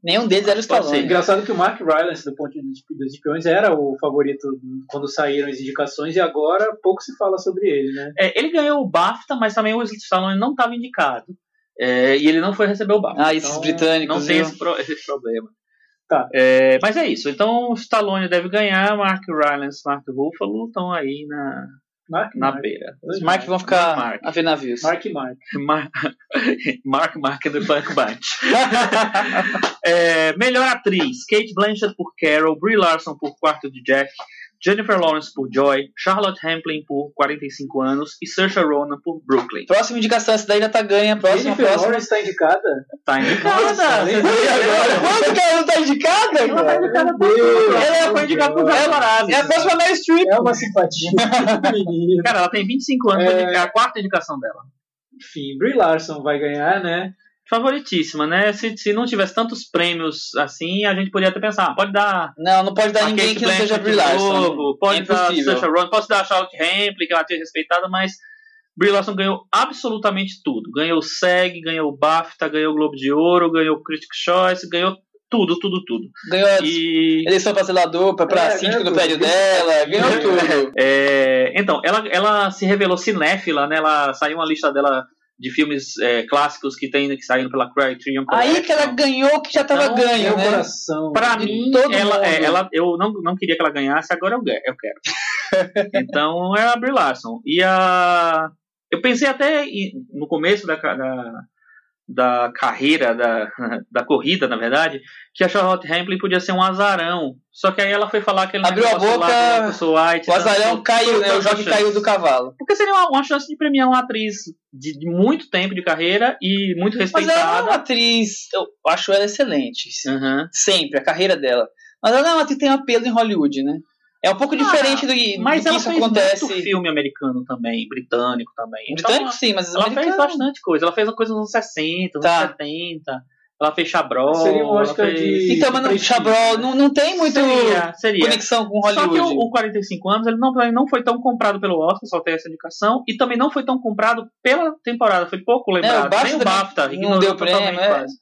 Nenhum deles era o Stallone. ser. Engraçado que o Mark Rylance, do ponto de vista dos espiões, era o favorito quando saíram as indicações e agora pouco se fala sobre ele, né? é, ele ganhou o BAFTA, mas também o Stallone não estava indicado. É, e ele não foi receber o BAFTA. Ah, esses Então, britânicos, Não tem esse, pro- esse problema. Tá. É, mas é isso. Então o Stallone deve ganhar, Mark Rylance, Mark Ruffalo estão aí na, Mark, na Mark, beira. Os Mark vão ficar Mark. a ver navios. Mark e Mark. Mar- Mark Mark and the Punk Bunch. É, melhor atriz: Kate Blanchett por Carol, Brie Larson por Quarto de Jack, Jennifer Lawrence por Joy, Charlotte Hamplin por 45 anos e Saoirse Ronan por Brooklyn. Próxima indicação, essa daí já tá ganha. Próxima, Jennifer próxima. Lawrence está indicada? Tá indicada. Nossa, agora, quando que ela não tá indicada? Ela cara? Ela foi indicada por Jogos Vorazes. É a próxima Meryl Streep. É uma simpatia. Cara, ela tem 25 anos, É. é a quarta indicação dela. Enfim, Brie Larson vai ganhar, né? Favoritíssima, né? Se, se não tivesse tantos prêmios assim, a gente poderia até pensar, ah, pode dar Não, não pode dar a ninguém Kate que não seja Blanchett Brie Larson. pode É dar. Saoirse Ronan, posso dar a Charlotte Rampling, que é uma atriz respeitada, mas Brie Larson ganhou absolutamente tudo. Ganhou o SEG, ganhou o BAFTA, ganhou o Globo de Ouro, ganhou o Critics' Choice, ganhou tudo, tudo, tudo. Ganhou E eleição pra zelador, pra, pra É, síndico ganhou do prédio dela, ganhou tudo. É, então, ela, ela se revelou cinéfila, né? Ela saiu uma lista dela de filmes é, clássicos que tem que saíram pela Criterion Aí que ela Collection. ganhou, que já tava Então, ganho, né? coração. Pra de mim, todo ela, mundo. é, ela, eu não, não queria que ela ganhasse, agora eu, eu quero. então é a Brie Larson. E a. Eu pensei até no começo da, da, da carreira, da, da corrida, na verdade, que a Charlotte Rampling podia ser um azarão. Só que aí ela foi falar que ele Abriu a boca, White, O azarão caiu, né? O jogo caiu do cavalo. Porque seria uma, uma chance de premiar uma atriz de, de muito tempo de carreira e muito Mas ela é uma respeitada. atriz, eu acho ela excelente. Aham. Sempre, a carreira dela. Mas ela não é uma atriz que tem apelo em Hollywood, né? É um pouco diferente do, que- Mas do que ela isso fez acontece. muito filme americano também, britânico também. Então, Britânico, sim, mas ela fez americano- bastante coisa. Ela fez coisa nos anos 60, nos Tá. anos 70. Ela fez Chabrol. Seria um ela Oscar fez... de- Então, mas prestígio, Chabrol né? não, não tem muito Seria, seria. conexão com Só que Hollywood. o, o 45 anos ele não, ele não foi tão comprado pelo Oscar, só tem essa indicação, e também não foi tão comprado pela temporada, foi pouco lembrado. o BAFTA Nem o BAFTA, não ignorou deu prêmio, é. quase.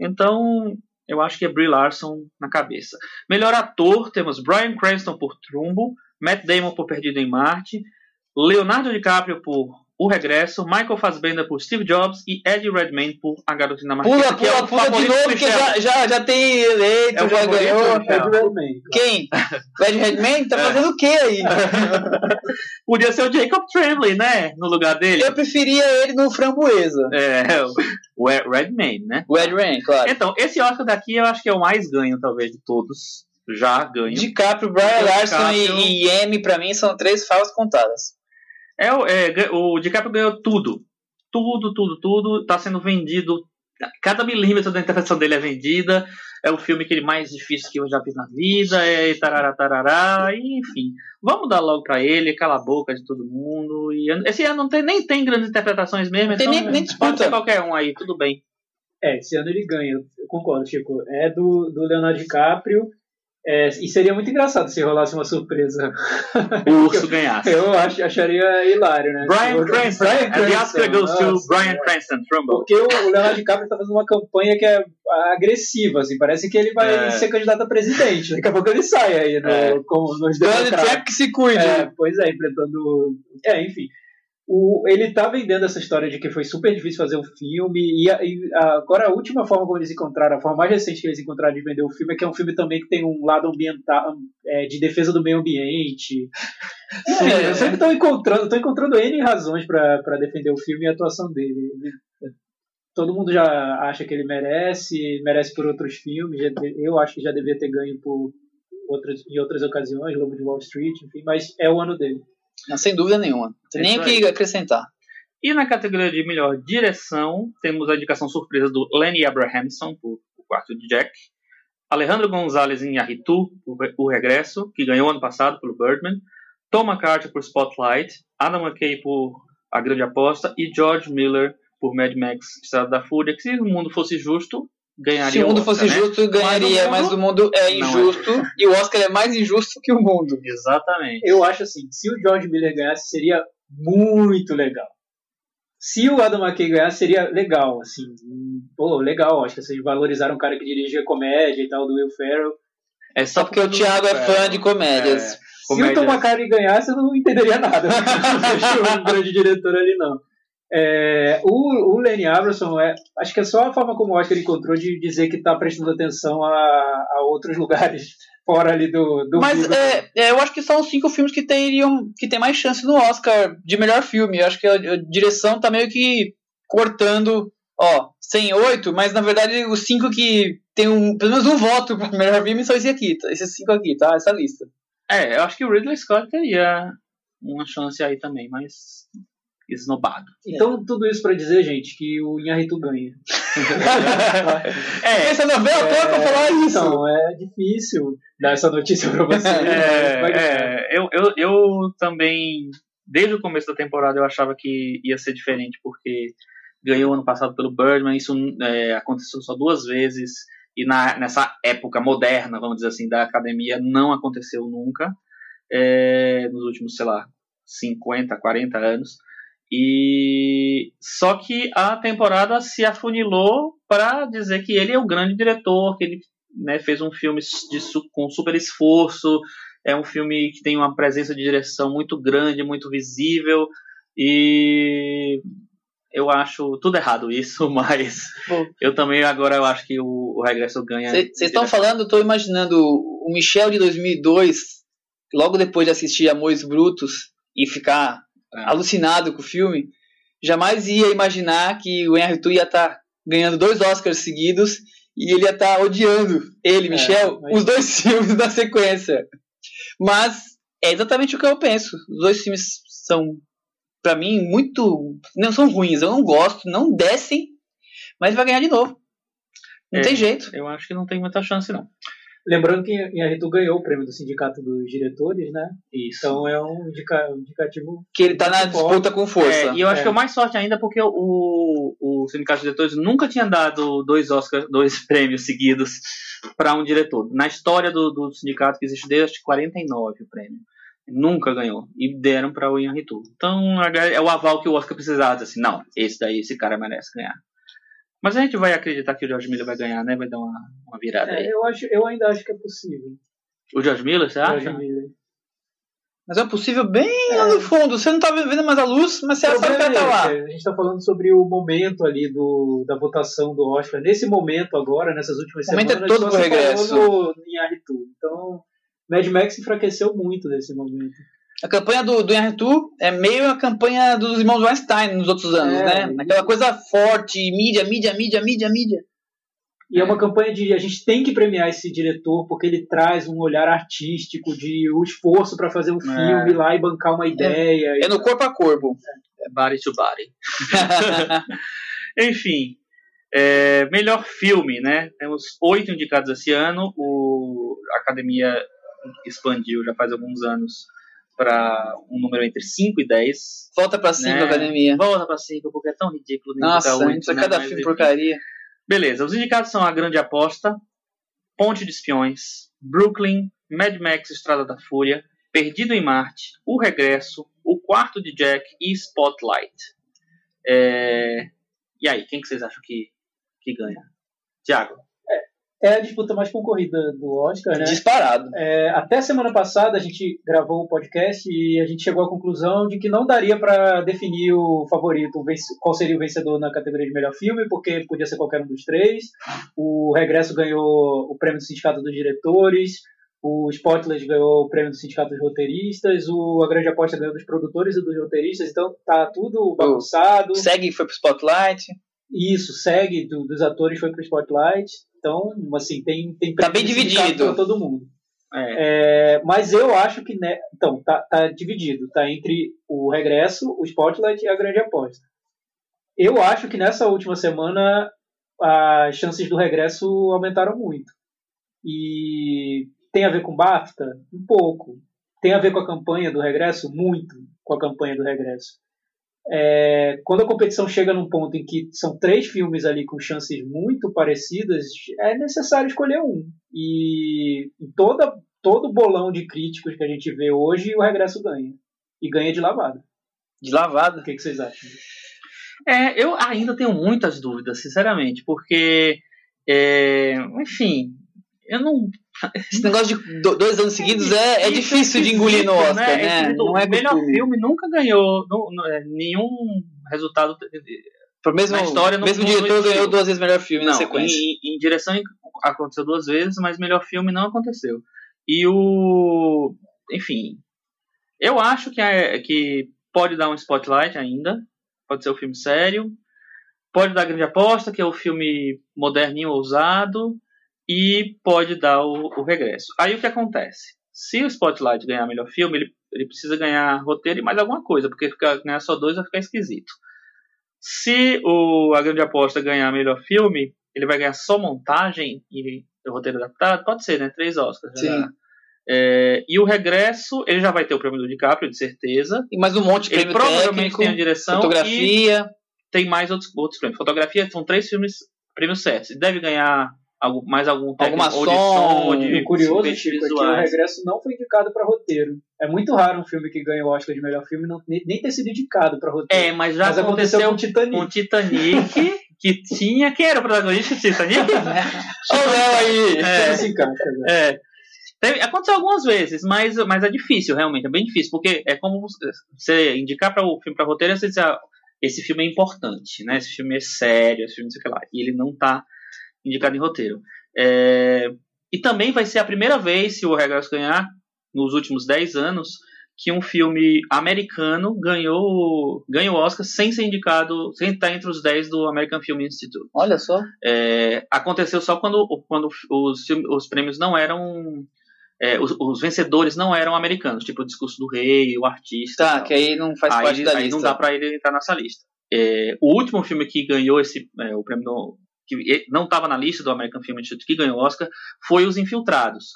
Então, eu acho que é Brie Larson na cabeça. Melhor ator, temos Bryan Cranston por Trumbo, Matt Damon por Perdido em Marte, Leonardo DiCaprio por O Regresso, Michael Fassbender por Steve Jobs e Eddie Redmayne por A Garota Dinamarquesa, Pula, que é pula, o pula de novo, porque já, já, já tem eleito, É o já ganhou. Quem? O Ed Redmayne tá fazendo o quê aí? Podia ser o Jacob Tremblay, né? No lugar dele. Eu preferia ele no Framboesa. É, o Redmayne, né? O Ed Redmayne, claro. Então, esse Oscar daqui eu acho que é o mais ganho, talvez, de todos. Já ganho. DiCaprio, Brian Larson DiCaprio. e, e pra mim, são três falas contadas. É, o- é, o DiCaprio ganhou tudo. Tudo, tudo, tudo. Tá sendo vendido cada milímetro da interpretação dele é vendida. É o filme que ele mais difícil que eu já fiz na vida. É tarará, tarará, enfim. Vamos dar logo pra ele, cala a boca de todo mundo. E esse ano não tem, nem tem grandes interpretações mesmo. Não tem então, nem- nem disputa. Pode ser qualquer um aí, tudo bem. É, esse ano ele ganha, eu concordo, Chico. É do, do Leonardo DiCaprio. É, e seria muito engraçado se rolasse uma surpresa. O urso ganhasse. Eu acho, acharia hilário, né? Brian Cranston. Bryan And the Oscar Cranston, goes to Brian. Cranston, Trumbo. Porque o Leonardo DiCaprio tá fazendo uma campanha que é agressiva, assim. Parece que ele vai É. ser candidato a presidente. Daqui a pouco ele sai aí no, É. nos Donald. Trump que se cuide. É, pois é, enfrentando. É, enfim. O, ele tá vendendo essa história de que foi super difícil fazer um filme, e, a- e a- agora a última forma como eles encontraram, a forma mais recente que eles encontraram de vender o filme é que é um filme também que tem um lado ambiental, é, de defesa do meio ambiente. Sim, É. eu sempre tô encontrando, tô encontrando N razões pra defender o filme e a atuação dele. Ele- todo mundo já acha que ele merece, merece por outros filmes, eu acho que já devia ter ganho por outras, em outras ocasiões, Lobo de Wall Street, enfim, mas é o ano dele. Não, sem dúvida nenhuma. Não tem nem o que acrescentar. E na categoria de melhor direção, temos a indicação surpresa do Lenny Abrahamson por O Quarto de Jack, Alejandro Gonzalez em Yarritu, por O Regresso, que ganhou ano passado pelo Birdman, Tom McCarthy por Spotlight, Adam McKay por A Grande Aposta e George Miller por Mad Max Estrada da Fúria, que se o mundo fosse justo, ganharia Se o mundo Oscar, fosse né? justo, ganharia, Mas mas o mundo é é. injusto e o Oscar é mais injusto que o mundo. Exatamente. Eu acho assim, se o George Miller ganhasse, seria muito legal. Se o Adam McKay ganhasse, seria legal, assim. Pô, legal, acho que vocês valorizaram um cara que dirigia comédia e tal, do Will Ferrell. É Só porque o Thiago é fã de comédias. Se comédias. o Tom McCartney ganhasse, eu não entenderia nada. Não um grande diretor ali, não. É, o, o Lenny Abrahamson, é, acho que é só a forma como o Oscar encontrou de dizer que está prestando atenção a, a outros lugares fora ali do, do Mas é, é, eu acho que são os cinco filmes que teriam que tem mais chance no Oscar de melhor filme. Eu acho que a, a direção tá meio que cortando, ó, 108, mas na verdade os cinco que tem um, pelo menos um voto para melhor filme são esses aqui, tá? esses cinco aqui, tá? Essa lista. É, eu acho que o Ridley Scott teria uma chance aí também, mas esnobado. Então, tudo isso para dizer, gente, que o Inharritu ganha. É, Essa novela toda pra falar isso. Então, é difícil dar essa notícia para você. É, é, eu, eu, eu também, desde o começo da temporada, eu achava que ia ser diferente, porque ganhou ano passado pelo Birdman, isso é, aconteceu só duas vezes, e na, nessa época moderna, vamos dizer assim, da academia, não aconteceu nunca, é, nos últimos, sei lá, 50, 40 anos. E só que a temporada se afunilou para dizer que ele é o grande diretor, que ele né, fez um filme de, su- com super esforço, é um filme que tem uma presença de direção muito grande, muito visível, e eu acho tudo errado isso, mas Bom. eu também agora eu acho que o, o Regresso ganha. Vocês estão falando, eu tô imaginando o Michel de 2002, logo depois de assistir Amores Brutos e ficar. Alucinado com o filme, jamais ia imaginar que o Henry Tu ia estar ganhando dois Oscars seguidos e ele ia estar odiando ele, Michel, mas- os dois filmes na sequência. Mas é exatamente o que eu penso. Os dois filmes são, pra mim, muito. Não são ruins, eu não gosto, não descem, mas vai ganhar de novo. Não É. tem jeito. Eu acho que não tem muita chance, não. Lembrando que Inharritu ganhou o prêmio do Sindicato dos Diretores, né? Isso. Então é um indica- indicativo. Que ele tá na disputa com força. É, e eu acho É. que é mais sorte ainda porque o, o Sindicato de Diretores nunca tinha dado dois Oscars, dois prêmios seguidos para um diretor. Na história do, do sindicato que existe desde acho que 49 o prêmio. Nunca ganhou. E deram para o Ian Ritu. Então é o aval que o Oscar precisava. dizer Assim, não, esse daí, esse cara merece ganhar. Mas a gente vai acreditar que o George Miller vai ganhar, né? Vai dar uma, uma virada É, aí. eu, acho, eu ainda acho que é possível. O George Miller, você acha? George Miller. Mas é possível bem lá no fundo. Você não tá vendo mais a luz, mas você O sabe que tá é lá. esse, A gente está falando sobre o momento ali do, da votação do Oscar. Nesse momento agora, nessas últimas O momento é semanas, todo só pro se falou regresso. no Inharritu. Então, Mad Max enfraqueceu muito nesse momento. A campanha do, do Inharritu é meio a campanha dos irmãos Weinstein nos outros anos, É. né? Aquela coisa forte, mídia, mídia, mídia, mídia, mídia. E é uma campanha de a gente tem que premiar esse diretor porque ele traz um olhar artístico, de o esforço para fazer um filme lá e bancar uma ideia. É no corpo a corpo. É body to body. Enfim. É, melhor filme, né? Temos oito indicados esse ano. O, a academia expandiu já faz alguns anos para um número entre 5 e 10. Volta pra cinco, Né? academia. Volta para 5, porque é tão ridículo. Nossa, isso é né? cada filme porcaria. Beleza, os indicados são A Grande Aposta, Ponte de Espiões, Brooklyn, Mad Max Estrada da Fúria, Perdido em Marte, O Regresso, O Quarto de Jack e Spotlight. É, E aí, quem que vocês acham que, que ganha? Tiago. É a disputa mais concorrida do Oscar, né? Disparado. É, até semana passada a gente gravou o podcast e a gente chegou à conclusão de que não daria para definir o favorito, o qual seria o vencedor na categoria de melhor filme, porque podia ser qualquer um dos três. O Regresso ganhou o prêmio do Sindicato dos Diretores, o Spotlight ganhou o prêmio do Sindicato dos Roteiristas, o A Grande Aposta ganhou dos produtores e dos roteiristas, então tá tudo bagunçado. Segue foi pro Spotlight. Isso, segue do- dos atores foi pro Spotlight. Então, assim, tem, tem Tá bem dividido. pra todo mundo. É, É, mas eu acho que, né, então, tá, tá dividido, tá entre o regresso, o Spotlight e a grande aposta. Eu acho que nessa última semana as chances do regresso aumentaram muito. E tem a ver com BAFTA? Um pouco. Tem a ver com a campanha do regresso? Muito com a campanha do regresso. É, quando a competição chega num ponto em que são três filmes ali com chances muito parecidas, é necessário escolher um. E em toda, todo bolão de críticos que a gente vê hoje, o regresso ganha. E ganha de lavada. De lavada. O que, que vocês acham? É, eu ainda tenho muitas dúvidas, sinceramente, porque, é, enfim, eu não. Esse negócio de do- dois anos seguidos é, é Isso difícil de engolir no esquisito, Oscar, né? esquisito. Não é o melhor costume. filme nunca ganhou não- não- é, nenhum resultado. Pro mesmo, na história mesmo não diretor ganhou duas vezes melhor filme na Não, sequência. em, em direção aconteceu duas vezes, mas melhor filme não aconteceu. E o. Enfim. Eu acho que, é, que pode dar um spotlight ainda. Pode ser um filme sério. Pode dar grande aposta, que é o filme moderninho, ousado. E pode dar o, o regresso. Aí o que acontece? Se o Spotlight ganhar melhor filme, ele, ele precisa ganhar roteiro e mais alguma coisa, porque ficar, ganhar só dois vai ficar esquisito. Se o A Grande Aposta ganhar melhor filme, ele vai ganhar só montagem e roteiro adaptado? Pode ser, né? Três Oscars. já Sim. É, e o regresso, ele já vai ter o prêmio do DiCaprio, de certeza. E mais um monte de Ele prêmio provavelmente técnico, tem a direção e fotografia. tem mais outros, outros prêmios. Fotografia são três filmes, prêmios certos. Ele deve ganhar mais algum técnico, Alguma ou de som, som, de curioso, Chico, é que o regresso não foi indicado para roteiro. É muito raro um filme que ganha o Oscar de melhor filme não, nem, ter sido indicado para roteiro. É, mas já Mas aconteceu aconteceu com Titanic. com Titanic, que tinha. Quem era o protagonista de Titanic? Olha o Léo aí! É. Não se encaixa, né? É. Aconteceu algumas vezes, mas, mas é difícil, realmente, é bem difícil, porque é como você- você indicar para o filme para roteiro, você dizer, ah, esse filme é importante, né? Esse filme é sério, esse filme não sei o que lá, e ele não está indicado em roteiro. É, e também vai ser a primeira vez, se o Regresso ganhar, nos últimos 10 anos, que um filme americano ganhou, ganhou o Oscar sem ser indicado, sem estar entre os 10 do American Film Institute. Olha só. É, aconteceu só quando, quando os, os prêmios não eram. é, os, os vencedores não eram americanos, tipo o discurso do rei, o artista. Tá, que aí não faz aí, parte da aí lista. não dá pra ele entrar nessa lista. É, o último filme que ganhou esse é, o prêmio do- que não estava na lista do American Film Institute que ganhou o Oscar foi Os Infiltrados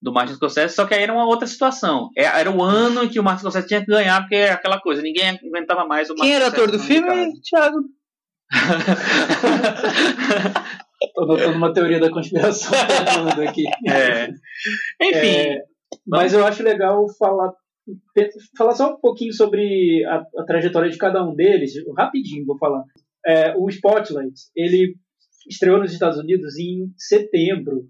do Martin Scorsese, só que aí era uma outra situação. É, Era o ano em que o Martin Scorsese tinha que ganhar, porque é aquela coisa, ninguém aguentava mais o Quem Martin era ator do filme? Thiago. Notando uma teoria da conspiração aqui. É. Enfim, É, mas eu acho legal falar, falar só um pouquinho sobre a, a trajetória de cada um deles, rapidinho vou falar. É, o Spotlight, ele estreou nos Estados Unidos em setembro,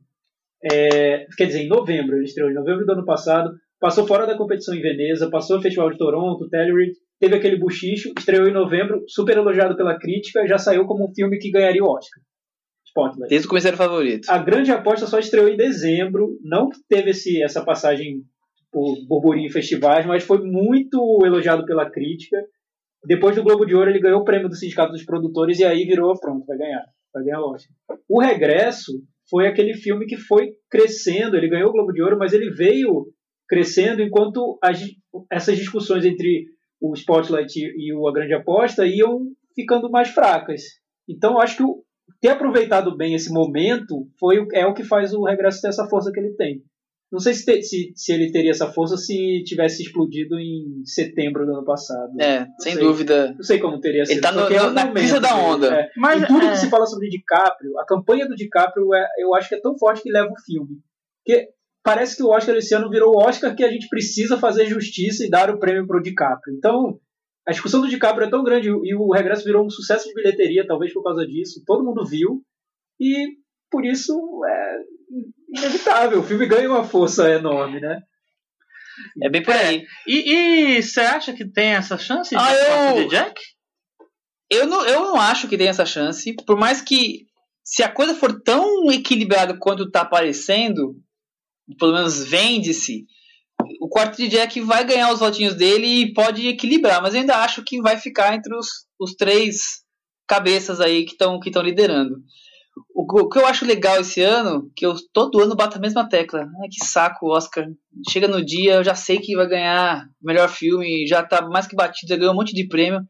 é, quer dizer, em novembro, ele estreou em novembro do ano passado, passou fora da competição em Veneza, passou no Festival de Toronto, Telluride, teve aquele buchicho, estreou em novembro, super elogiado pela crítica, já saiu como um filme que ganharia o Oscar. Spotlight. Desde o começo era favorito. A grande aposta só estreou em dezembro, não teve esse, essa passagem por burburinho em festivais, mas foi muito elogiado pela crítica. Depois do Globo de Ouro, ele ganhou o prêmio do Sindicato dos Produtores e aí virou, pronto, vai ganhar, vai ganhar o Oscar. O Regresso foi aquele filme que foi crescendo, ele ganhou o Globo de Ouro, mas ele veio crescendo enquanto as, essas discussões entre o Spotlight e o A Grande Aposta iam ficando mais fracas. Então, acho que o, ter aproveitado bem esse momento foi, é o que faz o regresso ter essa força que ele tem. Não sei se, te- se, se ele teria essa força se tivesse explodido em setembro do ano passado. É, sem sei. dúvida. Não sei como teria sido. tá no- é no- o na crista da onda. é. Mas e tudo é, que se fala sobre o DiCaprio, a campanha do DiCaprio, é, eu acho que é tão forte que leva o filme. Porque parece que o Oscar esse ano virou o Oscar que a gente precisa fazer justiça e dar o prêmio pro DiCaprio. Então, a discussão do DiCaprio é tão grande e o Regresso virou um sucesso de bilheteria, talvez por causa disso. Todo mundo viu. E por isso é inevitável. O filme ganha uma força enorme, né? É bem por aí. E você acha que tem essa chance de Ah, eu- de Jack? Eu não, eu não acho que tem essa chance, por mais que se a coisa for tão equilibrada quanto tá aparecendo, pelo menos vende-se, o quarto de Jack vai ganhar os votinhos dele e pode equilibrar, mas eu ainda acho que vai ficar entre os, os três cabeças aí que estão que estão liderando. O, que- eu acho legal esse ano, que eu todo ano bato a mesma tecla. Ai, que saco, Oscar. Chega no dia, eu já sei que vai ganhar melhor filme, já tá mais que batido, já ganhou um monte de prêmio.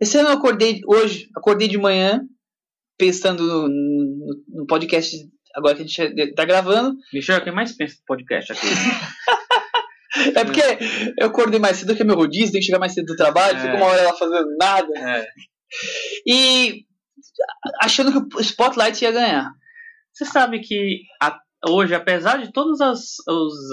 Esse ano eu acordei, hoje, acordei de manhã, pensando no, no- no podcast agora que a gente tá gravando. Michel, quem mais pensa no podcast aqui? É porque eu acordei mais cedo que é meu rodízio, tem que chegar mais cedo do trabalho, É. fico uma hora lá fazendo nada. É. E achando que o Spotlight ia ganhar. Você sabe que a- hoje, apesar de todas as,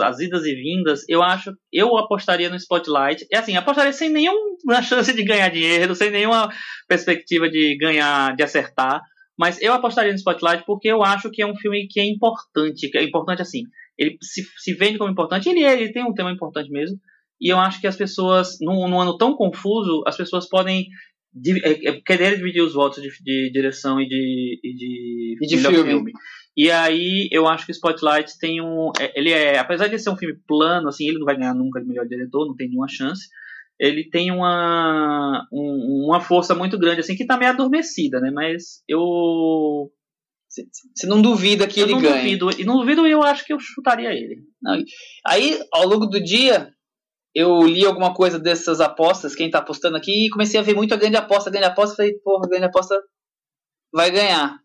as idas e vindas, eu acho eu apostaria no Spotlight. É assim, apostaria sem nenhuma chance de ganhar dinheiro, sem nenhuma perspectiva de ganhar, de acertar. Mas eu apostaria no Spotlight porque eu acho que é um filme que é importante, que é importante assim. Ele se, se vende como importante, ele, é, ele tem um tema importante mesmo. E eu acho que as pessoas, num, num ano tão confuso, as pessoas podem di- é, é, querer dividir os votos de, de direção e de, e de, E de melhor filme. E aí eu acho que o Spotlight tem um. é, Ele é. Apesar de ser um filme plano, assim, ele não vai ganhar nunca de melhor diretor, não tem nenhuma chance. Ele tem uma, um- uma força muito grande, assim, que tá meio adormecida, né? Mas eu. Você não duvida que eu ele não ganha. duvido. E não duvido, eu acho que eu chutaria ele. Aí, ao longo do dia, eu li alguma coisa dessas apostas, quem tá apostando aqui, e comecei a ver muito a grande aposta, a grande aposta, falei, porra, a grande aposta vai ganhar.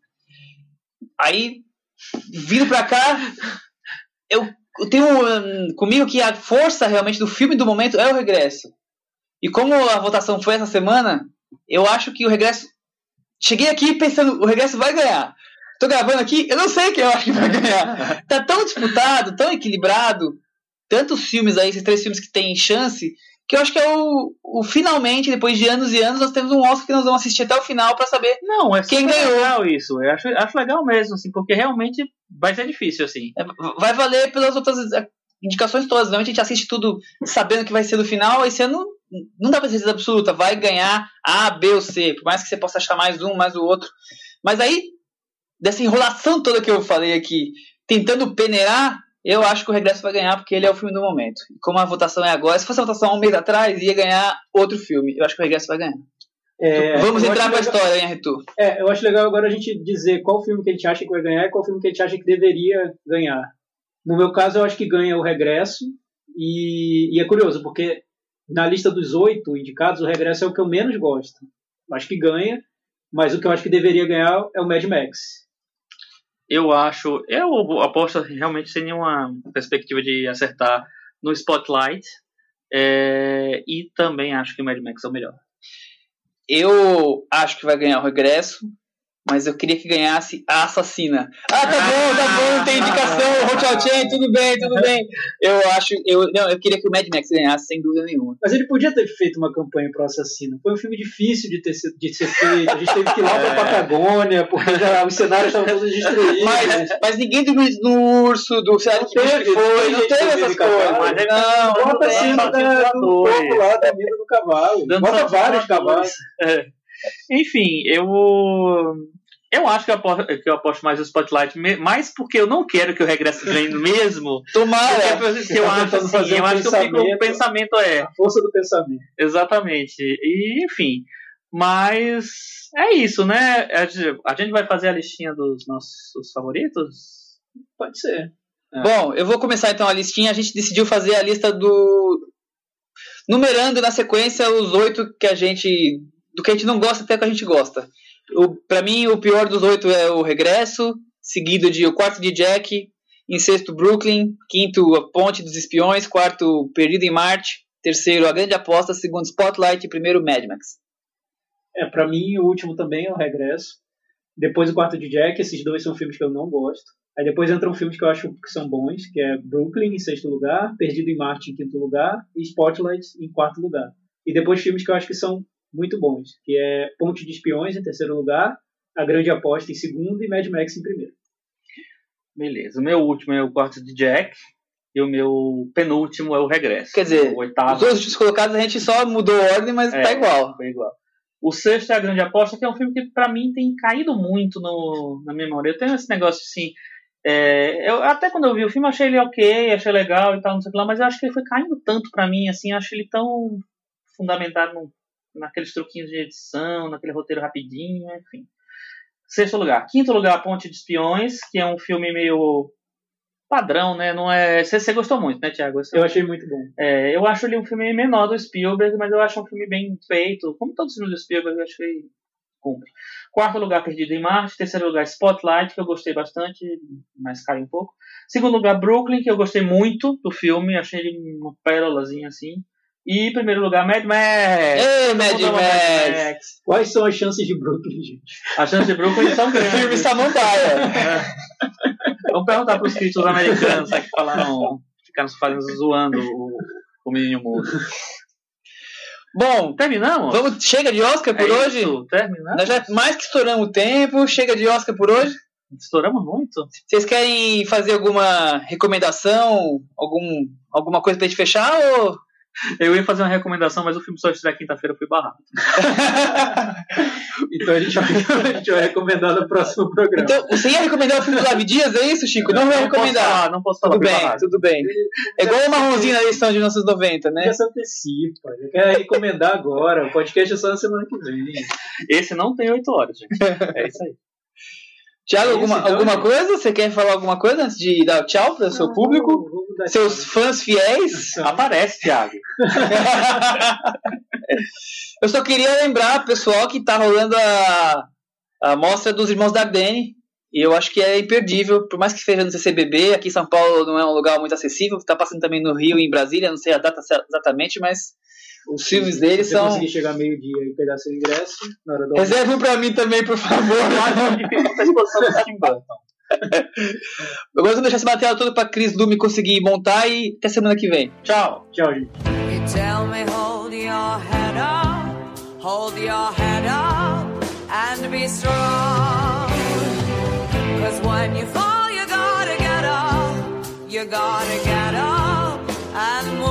Aí, vindo pra cá, eu, eu tenho hum, comigo que a força realmente do filme do momento é o regresso. E como a votação foi essa semana, eu acho que o regresso. Cheguei aqui pensando, o regresso vai ganhar. Tô gravando aqui, eu não sei quem eu acho que vai ganhar. Tá tão disputado, tão equilibrado, tantos filmes aí, esses três filmes que têm chance, que eu acho que é o, o finalmente, depois de anos e anos, nós temos um Oscar que nós vamos assistir até o final pra saber Não, é Quem ganhou? legal isso. Eu acho, acho legal mesmo, assim, porque realmente vai ser difícil, assim. É, vai valer pelas outras é, indicações todas. Normalmente a gente assiste tudo sabendo que vai ser no final. Esse ano não dá pra certeza absoluta. Vai ganhar A, B ou C. Por mais que você possa achar mais um, mais o outro. Mas aí, dessa enrolação toda que eu falei aqui, tentando peneirar, eu acho que o Regresso vai ganhar porque ele é o filme do momento. E como a votação é agora, se fosse a votação há um mês atrás, ia ganhar outro filme. Eu acho que o Regresso vai ganhar. É, Vamos entrar pra legal- história, hein, Arthur? É, eu acho legal agora a gente dizer qual filme que a gente acha que vai ganhar e qual filme que a gente acha que deveria ganhar. No meu caso, eu acho que ganha o Regresso. E, e é curioso, porque na lista dos oito indicados, o Regresso é o que eu menos gosto. Eu acho que ganha, mas o que eu acho que deveria ganhar é o Mad Max. Eu acho. Eu aposto realmente sem nenhuma perspectiva de acertar no Spotlight. é, e também acho que o Mad Max é o melhor. Eu acho que vai ganhar o regresso, mas eu queria que ganhasse a assassina. Ah, tá bom, tá bom, tem indicação, Hotel Chain, tudo bem, tudo bem. Eu acho, eu, não, eu queria que o Mad Max ganhasse, sem dúvida nenhuma. Mas ele podia ter feito uma campanha pro assassino. Foi um filme difícil de, ter, de ser feito. A gente teve que ir lá pra É. Patagônia, porque já, os cenários estavam todos destruídos. Mas, mas ninguém dormiu no urso, do cenário que teve, foi, não teve essas gente dormindo em coisas. cavalo, Não, não Bota a tem. cena da, do voadores. corpo lá da mina do cavalo. Dando Bota saltos vários voadores. cavalos. É. Enfim, eu. Eu acho que eu, aposto, que eu aposto mais no Spotlight, mais porque eu não quero que o regresso ganhe mesmo. Tomara. Você eu tá acho assim, fazer eu um acho que eu fico, o pensamento. é. A força do pensamento. Exatamente. E, enfim. Mas é isso, né? A gente- a gente vai fazer a listinha dos nossos favoritos? Pode ser. Bom, eu vou começar então a listinha. A gente decidiu fazer a lista do. Numerando na sequência os oito que a gente. Do que a gente não gosta até que a gente gosta. O, pra mim, o pior dos oito é o Regresso, seguido de O Quarto de Jack, em sexto, Brooklyn, quinto, A Ponte dos Espiões, quarto, Perdido em Marte, terceiro, A Grande Aposta, segundo, Spotlight e primeiro, Mad Max. É, pra mim, o último também é o Regresso. Depois o Quarto de Jack, esses dois são filmes que eu não gosto. Aí depois entram filmes que eu acho que são bons, que é Brooklyn em sexto lugar, Perdido em Marte em quinto lugar e Spotlight em quarto lugar. E depois filmes que eu acho que são muito bons, que é Ponte de Espiões em terceiro lugar, A Grande Aposta em segundo e Mad Max em primeiro. Beleza. O meu último é o quarto de Jack. E o meu penúltimo é o Regresso. Quer dizer, o oitavo. Os dois últimos colocados a gente só mudou a ordem, mas É. tá igual. Foi igual. O sexto é a Grande Aposta, que é um filme que pra mim tem caído muito no, na memória. Eu tenho esse negócio assim. é, eu, até quando eu vi o filme, achei ele ok, achei legal e tal, não sei o que lá, mas eu acho que ele foi caindo tanto pra mim, assim, acho ele tão fundamentado no- naqueles truquinhos de edição, naquele roteiro rapidinho, enfim. Sexto lugar. Quinto lugar, Ponte de Espiões, que é um filme meio padrão, né? Não é. Você, você gostou muito, né, Thiago? Esse- Eu achei muito bom. é, eu acho ele um filme menor do Spielberg, mas eu acho um filme bem feito. Como todos os filmes do Spielberg, eu acho que ele cumpre. Quarto lugar, Perdido em Marte. Terceiro lugar, Spotlight, que eu gostei bastante, mas cai um pouco. Segundo lugar, Brooklyn, que eu gostei muito do filme. Achei ele uma pérolazinha assim. E primeiro lugar, Mad Max. Ei, Mad mundo ama Max! Quais são as chances de Brooklyn, gente? As chances de Brooklyn são Filme grandes. Samambaia. Vamos perguntar para os críticos americanos né, que falaram, ficaram fazendo zoando o, o menino mudo. Bom, Terminamos? vamos, chega de Oscar por É hoje? isso, Terminamos? Nós já mais que estouramos o tempo, chega de Oscar por hoje. Estouramos muito? Vocês querem fazer alguma recomendação, algum, alguma coisa pra gente fechar? Ou... Eu ia fazer uma recomendação, mas o filme só estreia quinta-feira, fui barrado. Então a gente vai, a gente vai recomendar no próximo programa. Então, você ia recomendar o filme do Davi Dias, é isso, Chico? Não, vai posso recomendar. falar, não posso falar, Tudo bem, barrado. tudo bem. É igual o marronzinho na edição de 1990, né? já se antecipa, já quer recomendar agora. O podcast é só na semana que vem. Esse não tem oito horas, gente. É isso aí. Tiago, É alguma, então, alguma coisa? Você quer falar alguma coisa antes de dar tchau para o seu Não, público? Seus tchau. fãs fiéis? Aparece, Thiago. Eu só queria lembrar, pessoal, que tá rolando a, a mostra dos Irmãos Dardenne. E eu acho que é imperdível, por mais que seja no CCBB, aqui em São Paulo não é um lugar muito acessível, tá passando também no Rio e em Brasília, não sei a data exatamente, mas os filmes você são. conseguir chegar meio-dia e pegar seu ingresso, na hora do. Reserve um pra mim também, por favor. Essa exposição do Tim Burton. Agora eu vou deixar esse material todo pra Cris Lume conseguir montar e até semana que vem. Tchau! Tchau, gente. You tell me hold your head up, hold your head up, and be strong. Cause when you fall, you gotta get up, you gotta get up and